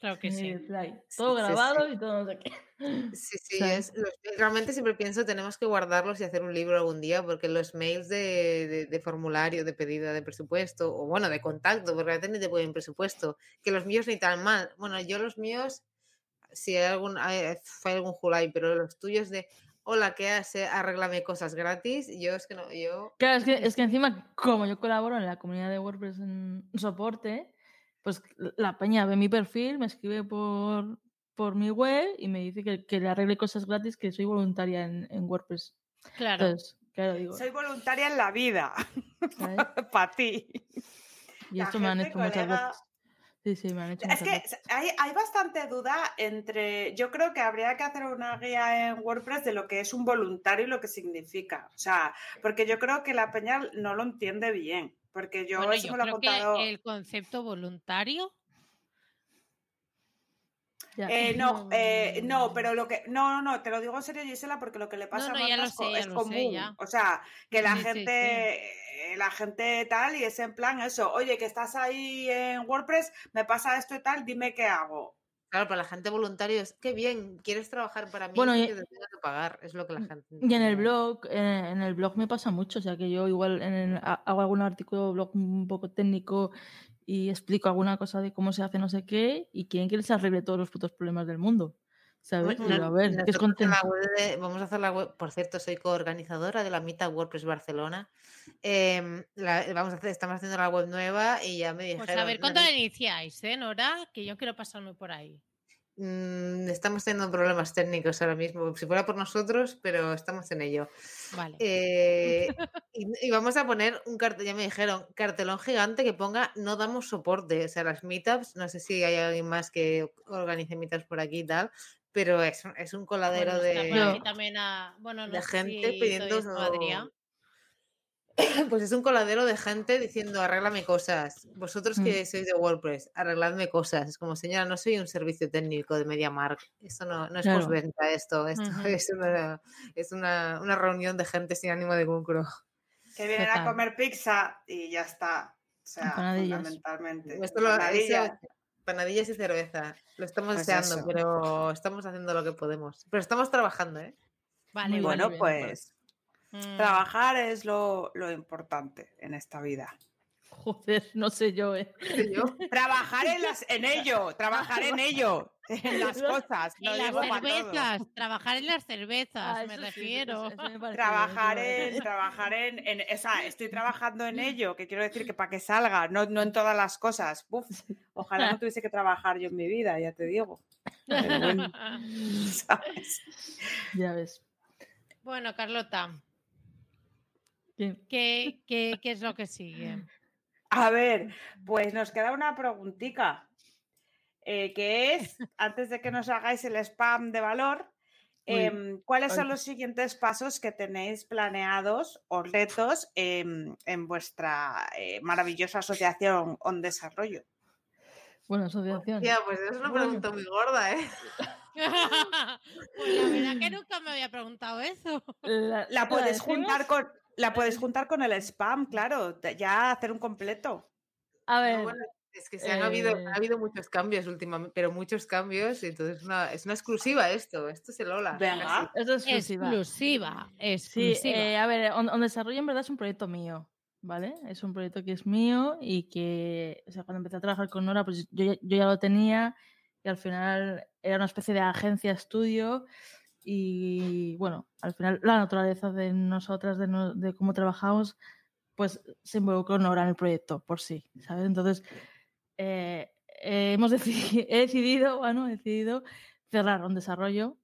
Claro que sí.
el Fly.
Sí,
Todo
sí, sí.
grabado y todo no sé qué.
Sí, sí, es, los realmente siempre pienso tenemos que guardarlos y hacer un libro algún día, porque los mails de, de- de formulario, de pedida de presupuesto, o bueno, de contacto, porque a veces ni te pueden presupuesto, que los míos ni tan mal. Bueno, yo los míos, si hay algún, hay, fue algún Julai, pero los tuyos de, hola, ¿qué hace? Arréglame cosas gratis, yo es que no, yo...
Claro, es que, es que encima, como yo colaboro en la comunidad de WordPress en soporte, pues la peña ve mi perfil, me escribe por, por mi web y me dice que, que le arregle cosas gratis, que soy voluntaria en, en WordPress.
Claro.
Entonces, claro, digo,
Soy voluntaria en la vida, para ti.
Y
La
esto me han hecho muchas veces. Sí, sí, me han hecho
Es que
veces.
hay, hay bastante duda entre. Yo creo que habría que hacer una guía en WordPress de lo que es un voluntario y lo que significa. O sea, porque yo creo que la peña no lo entiende bien. Porque yo
Bueno,
eso
yo
me lo he
creo
contado.
que el concepto voluntario.
Ya.
Eh, no, eh, no, pero lo que. No, no, no, te lo digo en serio, Gisela, porque lo que le pasa
no,
a Marta es
sé, sé,
común. O sea, que la
Sí, sí, sí.
gente. eh, La gente tal, y es en plan eso, oye, que estás ahí en WordPress, me pasa esto y tal, dime qué hago.
Claro, para la gente voluntaria es, qué bien, quieres trabajar para mí
Bueno,
y que te tengo que pagar, es lo que la gente...
Y en el blog, en, el blog me pasa mucho, o sea que yo igual en el- ha- hago algún artículo blog un poco técnico y explico alguna cosa de cómo se hace no sé qué y quieren que les arregle todos los putos problemas del mundo, a ver, ¿qué es
nosotros en la
contento?
web de- vamos a hacer la web, por cierto, soy coorganizadora de la Meetup WordPress Barcelona. Em, la- vamos a hacer, estamos haciendo la web nueva y ya me dijeron.
Pues a ver, ¿cuándo
"Nani,
la iniciáis, eh, Nora? Que yo quiero pasarme por ahí.
Mm, estamos teniendo problemas técnicos ahora mismo. Si fuera por nosotros, pero estamos en ello.
Vale.
Eh, y, y vamos a poner un cartel, ya me dijeron, cartelón gigante que ponga no damos soporte. O sea, las meetups, no sé si hay alguien más que organice meetups por aquí y tal, pero es, un- es un coladero
Bueno,
de.
también a- bueno, no
de gente pidiendo. Pues es un coladero de gente diciendo arréglame cosas. Vosotros
Mm.
que sois de WordPress, arregladme cosas. Es como, señora, no soy un servicio técnico de MediaMark. Esto no, no es
Claro.
postventa esto. Esto es, una, es una, una reunión de gente sin ánimo de lucro.
Que vienen a comer pizza y ya está. O sea, fundamentalmente.
Esto lo, eso- panadillas y cerveza. Lo estamos
Pues
deseando,
eso.
pero estamos haciendo lo que podemos. Pero estamos trabajando, ¿eh?
Vale,
Muy.
Bueno,
bien,
pues
Mm.
trabajar es lo, lo importante en esta vida.
Joder, no sé yo, ¿eh?
Trabajar en, las, en ello, trabajar en ello, en las cosas.
En las cervezas, trabajar en las cervezas,
Ah,
me
sí,
refiero.
eso- eso me parece
Trabajar
bien,
en, trabajar en, en- o sea, estoy trabajando en ello, que quiero decir que para que salga, no, no en todas las cosas. Uf, ojalá no tuviese que trabajar yo en mi vida, ya te digo. Pero bueno.
Ya ves.
bueno, Carlota,
¿Qué?
¿qué, qué, es lo que sigue?
A ver, pues nos queda una preguntita, eh, que es, antes de que nos hagáis el spam de valor, em, ¿cuáles son los siguientes pasos que tenéis planeados o retos em, en vuestra eh, maravillosa asociación On Desarrollo?
Bueno, asociación.
Ya, pues es una pregunta muy gorda, ¿eh?
pues la verdad que nunca me había preguntado eso.
La,
La puedes juntar con la puedes juntar con el spam, claro, ya hacer un completo.
A
No,
ver,
bueno, es que se han habido,
eh,
ha habido muchos cambios últimamente, pero muchos cambios, y entonces es una, es una exclusiva esto, esto es el Ola.
Venga.
esto es exclusiva.
Exclusiva,
Sí,
exclusiva.
eh, a ver, On, On Desarrollo en verdad es un proyecto mío, ¿vale? Es un proyecto que es mío y que, o sea, cuando empecé a trabajar con Nora, pues yo, yo ya lo tenía y al final era una especie de agencia estudio y bueno, al final la naturaleza de nosotras, de, no- de cómo trabajamos, pues se involucró Nora en el proyecto por sí, ¿sabes? Entonces, eh, eh, hemos decidi- he decidido, bueno, he decidido cerrar un desarrollo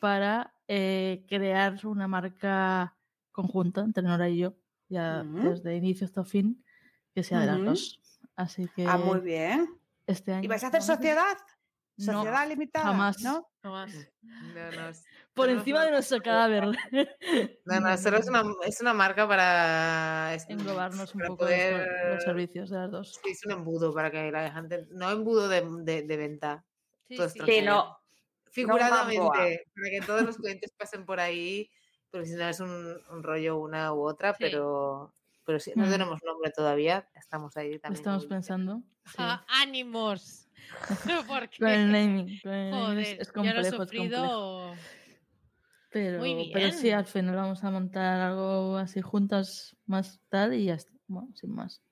para eh, crear una marca conjunta entre Nora y yo, ya desde inicio hasta fin, que sea de las dos. Así que
Ah, muy bien.
este año.
¿Y vais a hacer
vamos
sociedad?
No,
¿Sociedad limitada?
jamás.
¿No?
Jamás.
No, no, es-
por encima de nuestro cadáver.
no, no, solo es una, es una marca para
Englobarnos un
para
poco los-
poder-
los servicios de las dos.
Sí, es un embudo para que la gente, no embudo de, de- de venta,
Sí,
Todo
sí.
Sí, no.
figuradamente, para que todos los clientes pasen por ahí, porque si no es un, un rollo una u otra,
Sí.
pero, pero sí, no
Mm.
tenemos nombre todavía, estamos ahí también.
Estamos pensando. sí.
Ah, ánimos. Porque,
Con el naming. Con el naming es-
joder,
es,
yo lo he
complejo, complejo.
sufrido.
Pero,
Muy
pero sí, al final vamos a montar algo así juntas más tal y ya está. Bueno, sin más.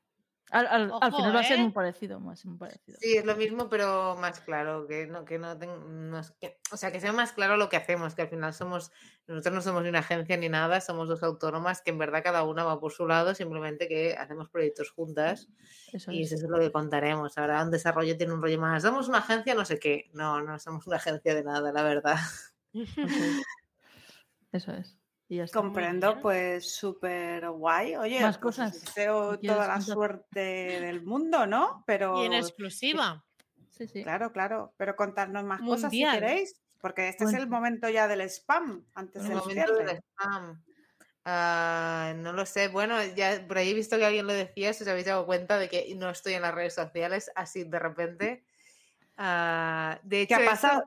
Al, al- al
Ojo,
final va a ser
¿eh?
muy parecido, más muy parecido.
Sí, es lo mismo, pero más claro, que no, que no, ten- no que- o sea, que sea más claro lo que hacemos, que al final somos, nosotros no somos ni una agencia ni nada, somos dos autónomas que en verdad cada una va por su lado, simplemente que hacemos proyectos juntas
Eso
y
es.
eso es lo que contaremos. Ahora un desarrollo tiene un rollo más, somos una agencia no sé qué, no, no somos una agencia de nada, la verdad.
Eso es. Y ya.
Comprendo, pues súper guay. Oye,
Más
pues
cosas.
deseo
¿Quieres
toda la suerte del mundo, ¿no? Pero
Y en exclusiva.
Sí, sí.
claro, claro, pero contarnos más cosas si queréis, porque este es el momento ya del spam antes
El
del
momento del
cierre.
spam. Ah, no lo sé. Bueno, ya por ahí he visto que alguien lo decía, si os habéis dado cuenta de que no estoy en las redes sociales así de repente. Ah, de
¿Qué
hecho,
ha
esto-
pasado?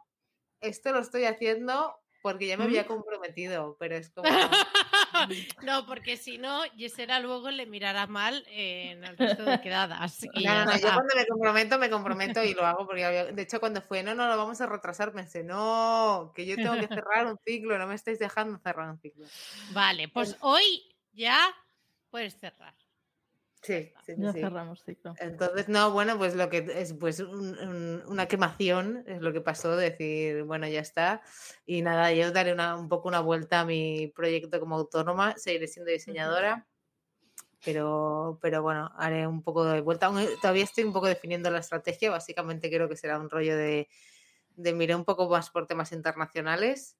Esto, lo estoy haciendo porque ya me
¿Mm?
había comprometido, pero es como...
no, porque si no, Yesera luego le mirará mal en el resto de quedadas. y
No, no, no, yo cuando me comprometo, me comprometo y lo hago porque había- de hecho cuando fue, no, no, lo vamos a retrasar, pensé, no, que yo tengo que cerrar un ciclo, no me estáis dejando cerrar un ciclo.
Vale, pues hoy ya puedes cerrar.
Sí, sí, sí,
Ya
sí.
cerramos ciclo.
Entonces, no, bueno, pues lo que es pues un- un- una quemación es lo que pasó, decir, bueno, ya está. Y nada, yo daré una, un poco una vuelta a mi proyecto como autónoma, seguiré siendo diseñadora, pero, pero bueno, haré un poco de vuelta. Aún todavía estoy un poco definiendo la estrategia, básicamente creo que será un rollo de, de mirar un poco más por temas internacionales.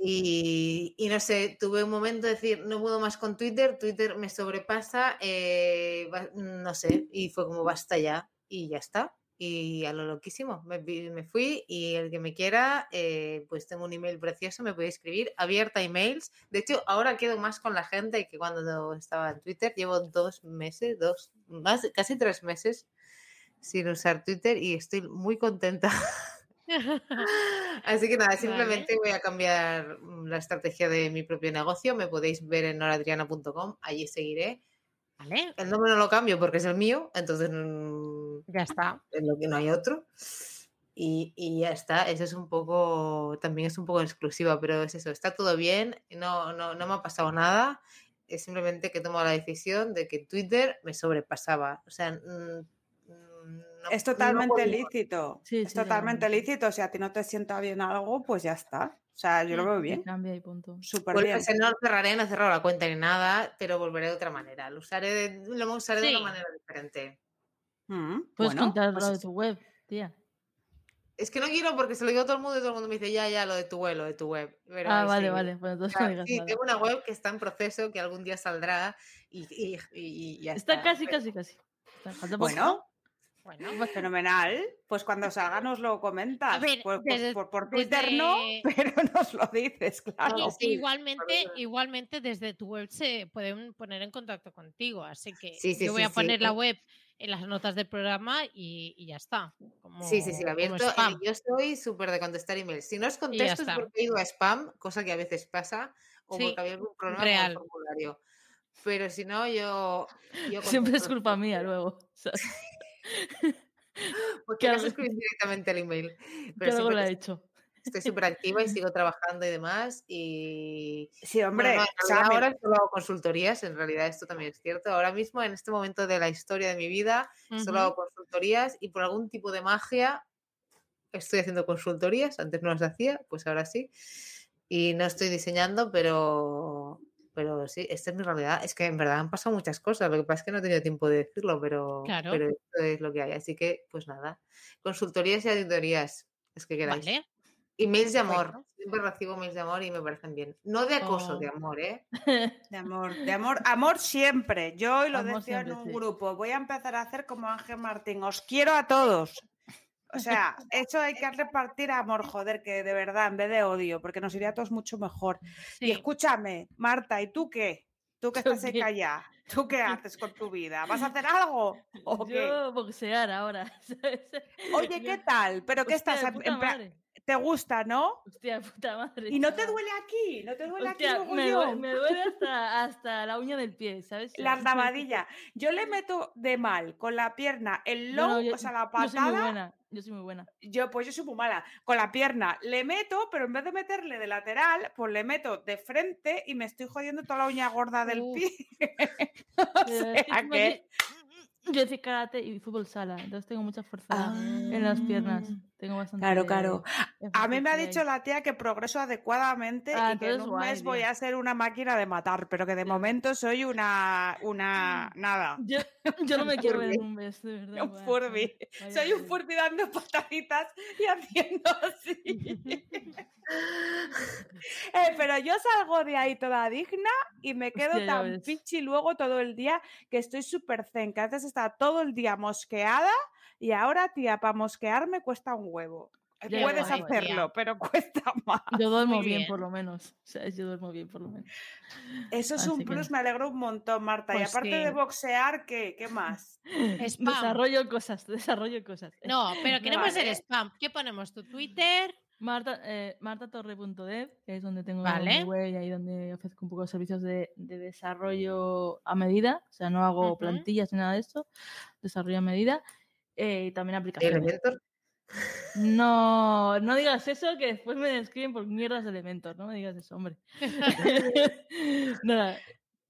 Y, no sé, tuve un momento de decir, no puedo más con Twitter, Twitter me sobrepasa, eh, no sé, y fue como basta ya, y ya está. Y a lo loquísimo, me fui y el que me quiera, eh, pues tengo un email precioso, me puede escribir, abierta emails. De hecho, ahora quedo más con la gente que cuando estaba en Twitter. Llevo dos meses, dos, más, casi tres meses sin usar Twitter y estoy muy contenta. Así que nada,
Vale.
simplemente voy a cambiar mm, la estrategia de mi propio negocio. Me podéis ver en noradriana.com, allí seguiré.
Vale,
El nombre no lo cambio porque es el mío, entonces mm,
ya está.
es lo que no hay otro. Y, y ya está, eso es un poco, también es un poco exclusiva, pero es eso, está todo bien, no, no, no me ha pasado nada, es simplemente que he tomado la decisión de que Twitter me sobrepasaba. O sea, mm, no-
Es totalmente lícito.
Sí,
es
sí,
totalmente lícito. Si a ti no te sienta bien algo, pues ya está. O sea, yo lo veo bien.
Cambia y punto.
Súper bien.
o sea, no cerraré, no he cerrado la cuenta ni nada, pero volveré de otra manera. Lo usaré de, lo usaré de
Sí.
una manera diferente.
Mm,
Puedes
bueno,
contar
pues
de tu web, tía.
Es que no quiero porque se lo digo a todo el mundo y todo el mundo me dice, ya, ya, lo de tu web, lo de tu web. Pero
ah, vale, vale. Pues
O
entonces
sea,
digas
sí, tengo una web que está en proceso, que algún día saldrá y, y, y- y ya está.
Está casi,
Pero-
casi, casi. Está-
Bueno,
Bueno,
pues fenomenal. Pues cuando salga nos lo comentas.
A ver,
por, por-
desde-
por- por Twitter no, pero nos lo dices, claro.
y-
sí,
igualmente, igualmente desde tu web se pueden poner en contacto contigo. Así que
Sí, sí,
yo voy
sí,
a
sí.
poner la web en las notas del programa y, y ya está. Como,
Sí, sí, sí, abierto.
Spam.
Yo soy súper de contestar emails. Si no os contesto es porque he ido a spam, cosa que a veces pasa, o
Sí,
porque había algún problema
real.
con el formulario. Pero si no, yo. yo
Siempre es culpa mía luego.
Porque
que
no escribir directamente el email. Pero
la he hecho.
estoy súper activa y sigo trabajando y demás. Y.
Sí,
Bueno,
hombre.
no, en
o sea,
realidad
me-
ahora solo hago consultorías, en realidad esto también es cierto. Ahora mismo, en este momento de la historia de mi vida, solo
Ujú.
hago consultorías y por algún tipo de magia estoy haciendo consultorías. Antes no las hacía, pues ahora sí. Y no estoy diseñando, pero, pero sí, esta es mi realidad. Es que en verdad han pasado muchas cosas. Lo que pasa es que no he tenido tiempo de decirlo, pero,
Claro.
pero esto es lo que hay. Así que, pues nada. Consultorías y auditorías. Es que queráis.
Vale.
Emails de amor. Siempre recibo mails de amor y me parecen bien. No de acoso, de
Oh.
amor, ¿eh?
De amor, de amor, amor siempre. Yo hoy lo
Amor
decía en un
sí.
grupo. Voy a empezar a hacer como Ángel Martín. Os quiero a todos. O sea, eso hay que repartir amor, joder, que de verdad, en vez de odio, porque nos iría a todos mucho mejor. Y escúchame, Marta, ¿y tú qué? Tú que
¿Yo
estás
qué?
ahí callada. ¿Tú qué haces con tu vida? ¿Vas a hacer algo? ¿O qué?
Yo boxear ahora. ¿sabes?
Oye, ¿qué tal? ¿Pero qué
Hostia,
estás? en- en. Te gusta, ¿no?
Hostia, puta madre.
Y no te duele aquí, no te duele
Hostia,
aquí
me, duele, me duele hasta, hasta la uña del pie, ¿sabes?
La rabadilla. Yo le meto de mal con la pierna el low,
no, yo-
o sea, la
Yo soy muy
patada.
buena, yo soy muy buena.
Yo, pues yo soy muy mala. Con la pierna le meto, pero en vez de meterle de lateral, pues le meto de frente y me estoy jodiendo toda la uña gorda del
Uf.
pie. o sea que.
Yo hice karate y fútbol sala, entonces tengo mucha fuerza en las piernas.
Ah,
Tengo bastante.
Claro, claro. A mí me ha dicho la tía que progreso adecuadamente
Ah,
y que en un
guay,
mes voy a ser una máquina de matar, pero que de
Sí.
momento soy una. una. nada.
Yo, yo no me quiero ver en un mes, de verdad.
Un Furby. Soy un
Furby.
Dando pataditas y haciendo así. Eh, pero yo salgo de ahí toda digna y me quedo tan
ves.
pichi luego todo el día que estoy súper zen, que antes estaba todo el día mosqueada y ahora, tía, para mosquearme cuesta un huevo. Eh, Puedes hacerlo, pero cuesta más.
Yo duermo bien,
bien.
por lo menos. O sea, yo duermo bien, por lo menos.
Eso es
Así
un
que-
plus, me alegro un montón, Marta. y
Pues
aparte
sí.
de boxear, ¿qué, ¿Qué más?
Spam.
Desarrollo cosas, desarrollo cosas.
No, pero queremos
Vale.
el spam. ¿Qué ponemos? ¿Tu Twitter?
Marta, eh, martatorre.dev, que es donde tengo
Vale.
mi web y ahí donde ofrezco un poco de servicios de, de desarrollo a medida. O sea, no hago plantillas ni nada de eso. Desarrollo a medida. eh, y también
¿Y
aplicaciones.
Elementor?
No, no digas eso, que después me describen por mierdas de elementos. No me digas eso, hombre. nada,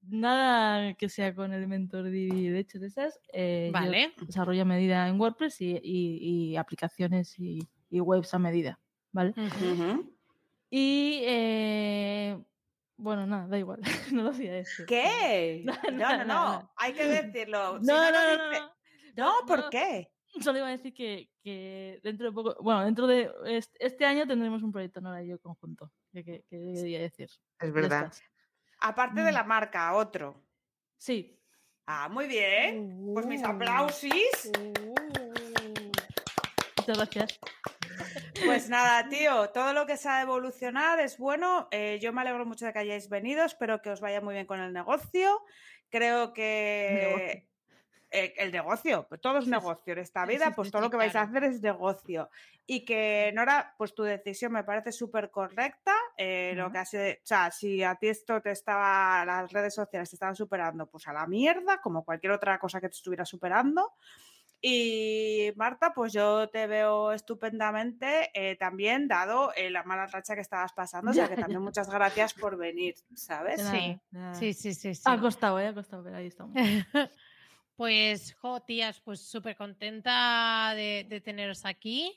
nada que sea con Elementor y de hecho de esas. eh,
Vale.
desarrollo a medida en WordPress y, y- y aplicaciones y, y webs a medida. ¿Vale? Y eh, bueno, nada, da igual. no lo hacía eso.
¿Qué?
No,
No,
no.
Hay que decirlo. Si
No, no, no, no,
dice-
no.
No, ¿por
no.
qué?
Solo iba a decir que, que dentro de poco, bueno, dentro de est- este año tendremos un proyecto Nora y yo conjunto, que, que, que debería decir.
Es verdad.
Aparte de
Mm.
la marca, otro.
Sí.
Ah, muy bien. Pues mis
Uh.
Muchas gracias.
Pues nada, tío, todo lo que sea evolucionar es bueno. Eh, yo me alegro mucho de que hayáis venido. Espero que os vaya muy bien con el negocio. Creo que eh, el negocio, pues todo es negocio en esta vida, pues todo lo que vais a hacer es negocio. Y que Nora, pues tu decisión me parece súper correcta. eh, Lo que hace, o sea, si a ti esto te estaba, las redes sociales te estaban superando, pues a la mierda, como cualquier otra cosa que te estuviera superando. Y Marta, pues yo te veo estupendamente eh, también, dado eh, la mala racha que estabas pasando. O sea que
ya.
también muchas gracias por venir, ¿sabes?
Sí. Sí, sí, sí, sí.
Ha costado, eh, ha costado, pero ahí estamos.
Pues, jo, tías, pues súper contenta de, de teneros aquí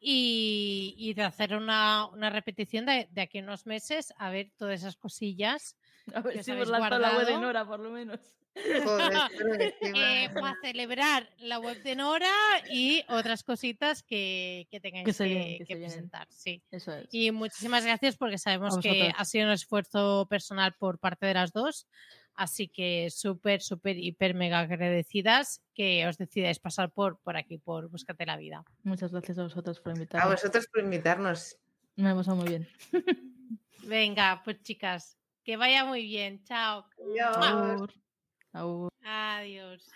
y, y de hacer una, una repetición de, de aquí a unos meses, a ver todas esas cosillas
A ver
que
si
os
hemos lanzado la web de
guardado.
Nora, por lo menos.
Joder, sí,
eh, para celebrar la web de Nora y otras cositas que, que tengáis
Que
que,
se vienen, que
que
se vienen.
presentar. Sí.
Eso es.
Y muchísimas gracias porque sabemos
A
que ha sido un esfuerzo personal por parte de las dos. Así que súper, súper, hiper, mega agradecidas que os decidáis pasar por, por aquí, por Búscate la Vida.
Muchas gracias a vosotros por
A
invitarme.
vosotros por invitarnos.
Me ha pasado muy bien.
Venga, pues chicas, que vaya muy bien. Chao.
Adiós.
Adiós.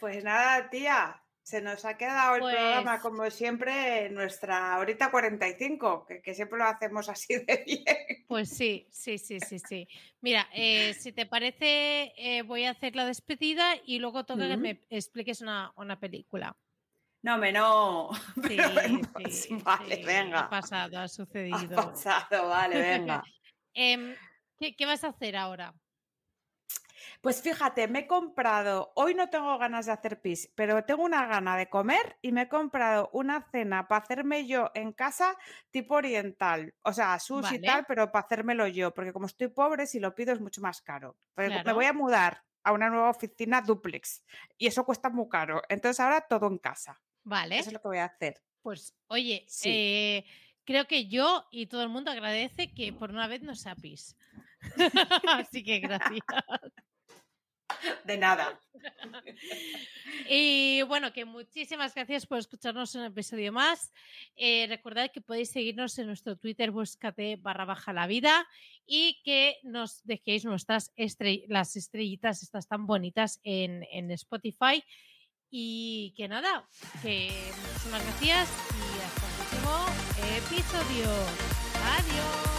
Pues nada, tía, se nos ha quedado el
Pues-
programa, como siempre, en nuestra horita 45, que, que siempre lo hacemos así de bien.
Pues sí, sí, sí, sí, sí. Mira, eh, si te parece, eh, voy a hacer la despedida y luego toca que me expliques una, una película.
No, me no.
Sí, sí,
vale,
sí,
venga.
Ha pasado, ha
Ha
sucedido.
pasado, vale, venga.
Em, ¿qué, qué vas a hacer ahora?
Pues fíjate, me he comprado, hoy no tengo ganas de hacer pis, pero tengo una gana de comer y me he comprado una cena para hacerme yo en casa tipo oriental. O sea, sushi y tal, pero para hacérmelo yo, porque como estoy pobre, si lo pido es mucho más caro. Porque Me
Claro.
voy a mudar a una nueva oficina duplex y eso cuesta muy caro. Entonces ahora todo en casa.
Vale,
Eso es lo que voy a hacer.
pues oye,
Sí.
eh, creo que yo y todo el mundo agradece que por una vez no sea pis. Así que gracias.
De nada.
Y bueno, que muchísimas gracias por escucharnos en un episodio más. Eh, recordad que podéis seguirnos en nuestro Twitter, búscate barra baja la vida y que nos dejéis nuestras las estrellitas, estas tan bonitas en, en Spotify. Y que nada, que muchísimas gracias y hasta el próximo episodio. Adiós.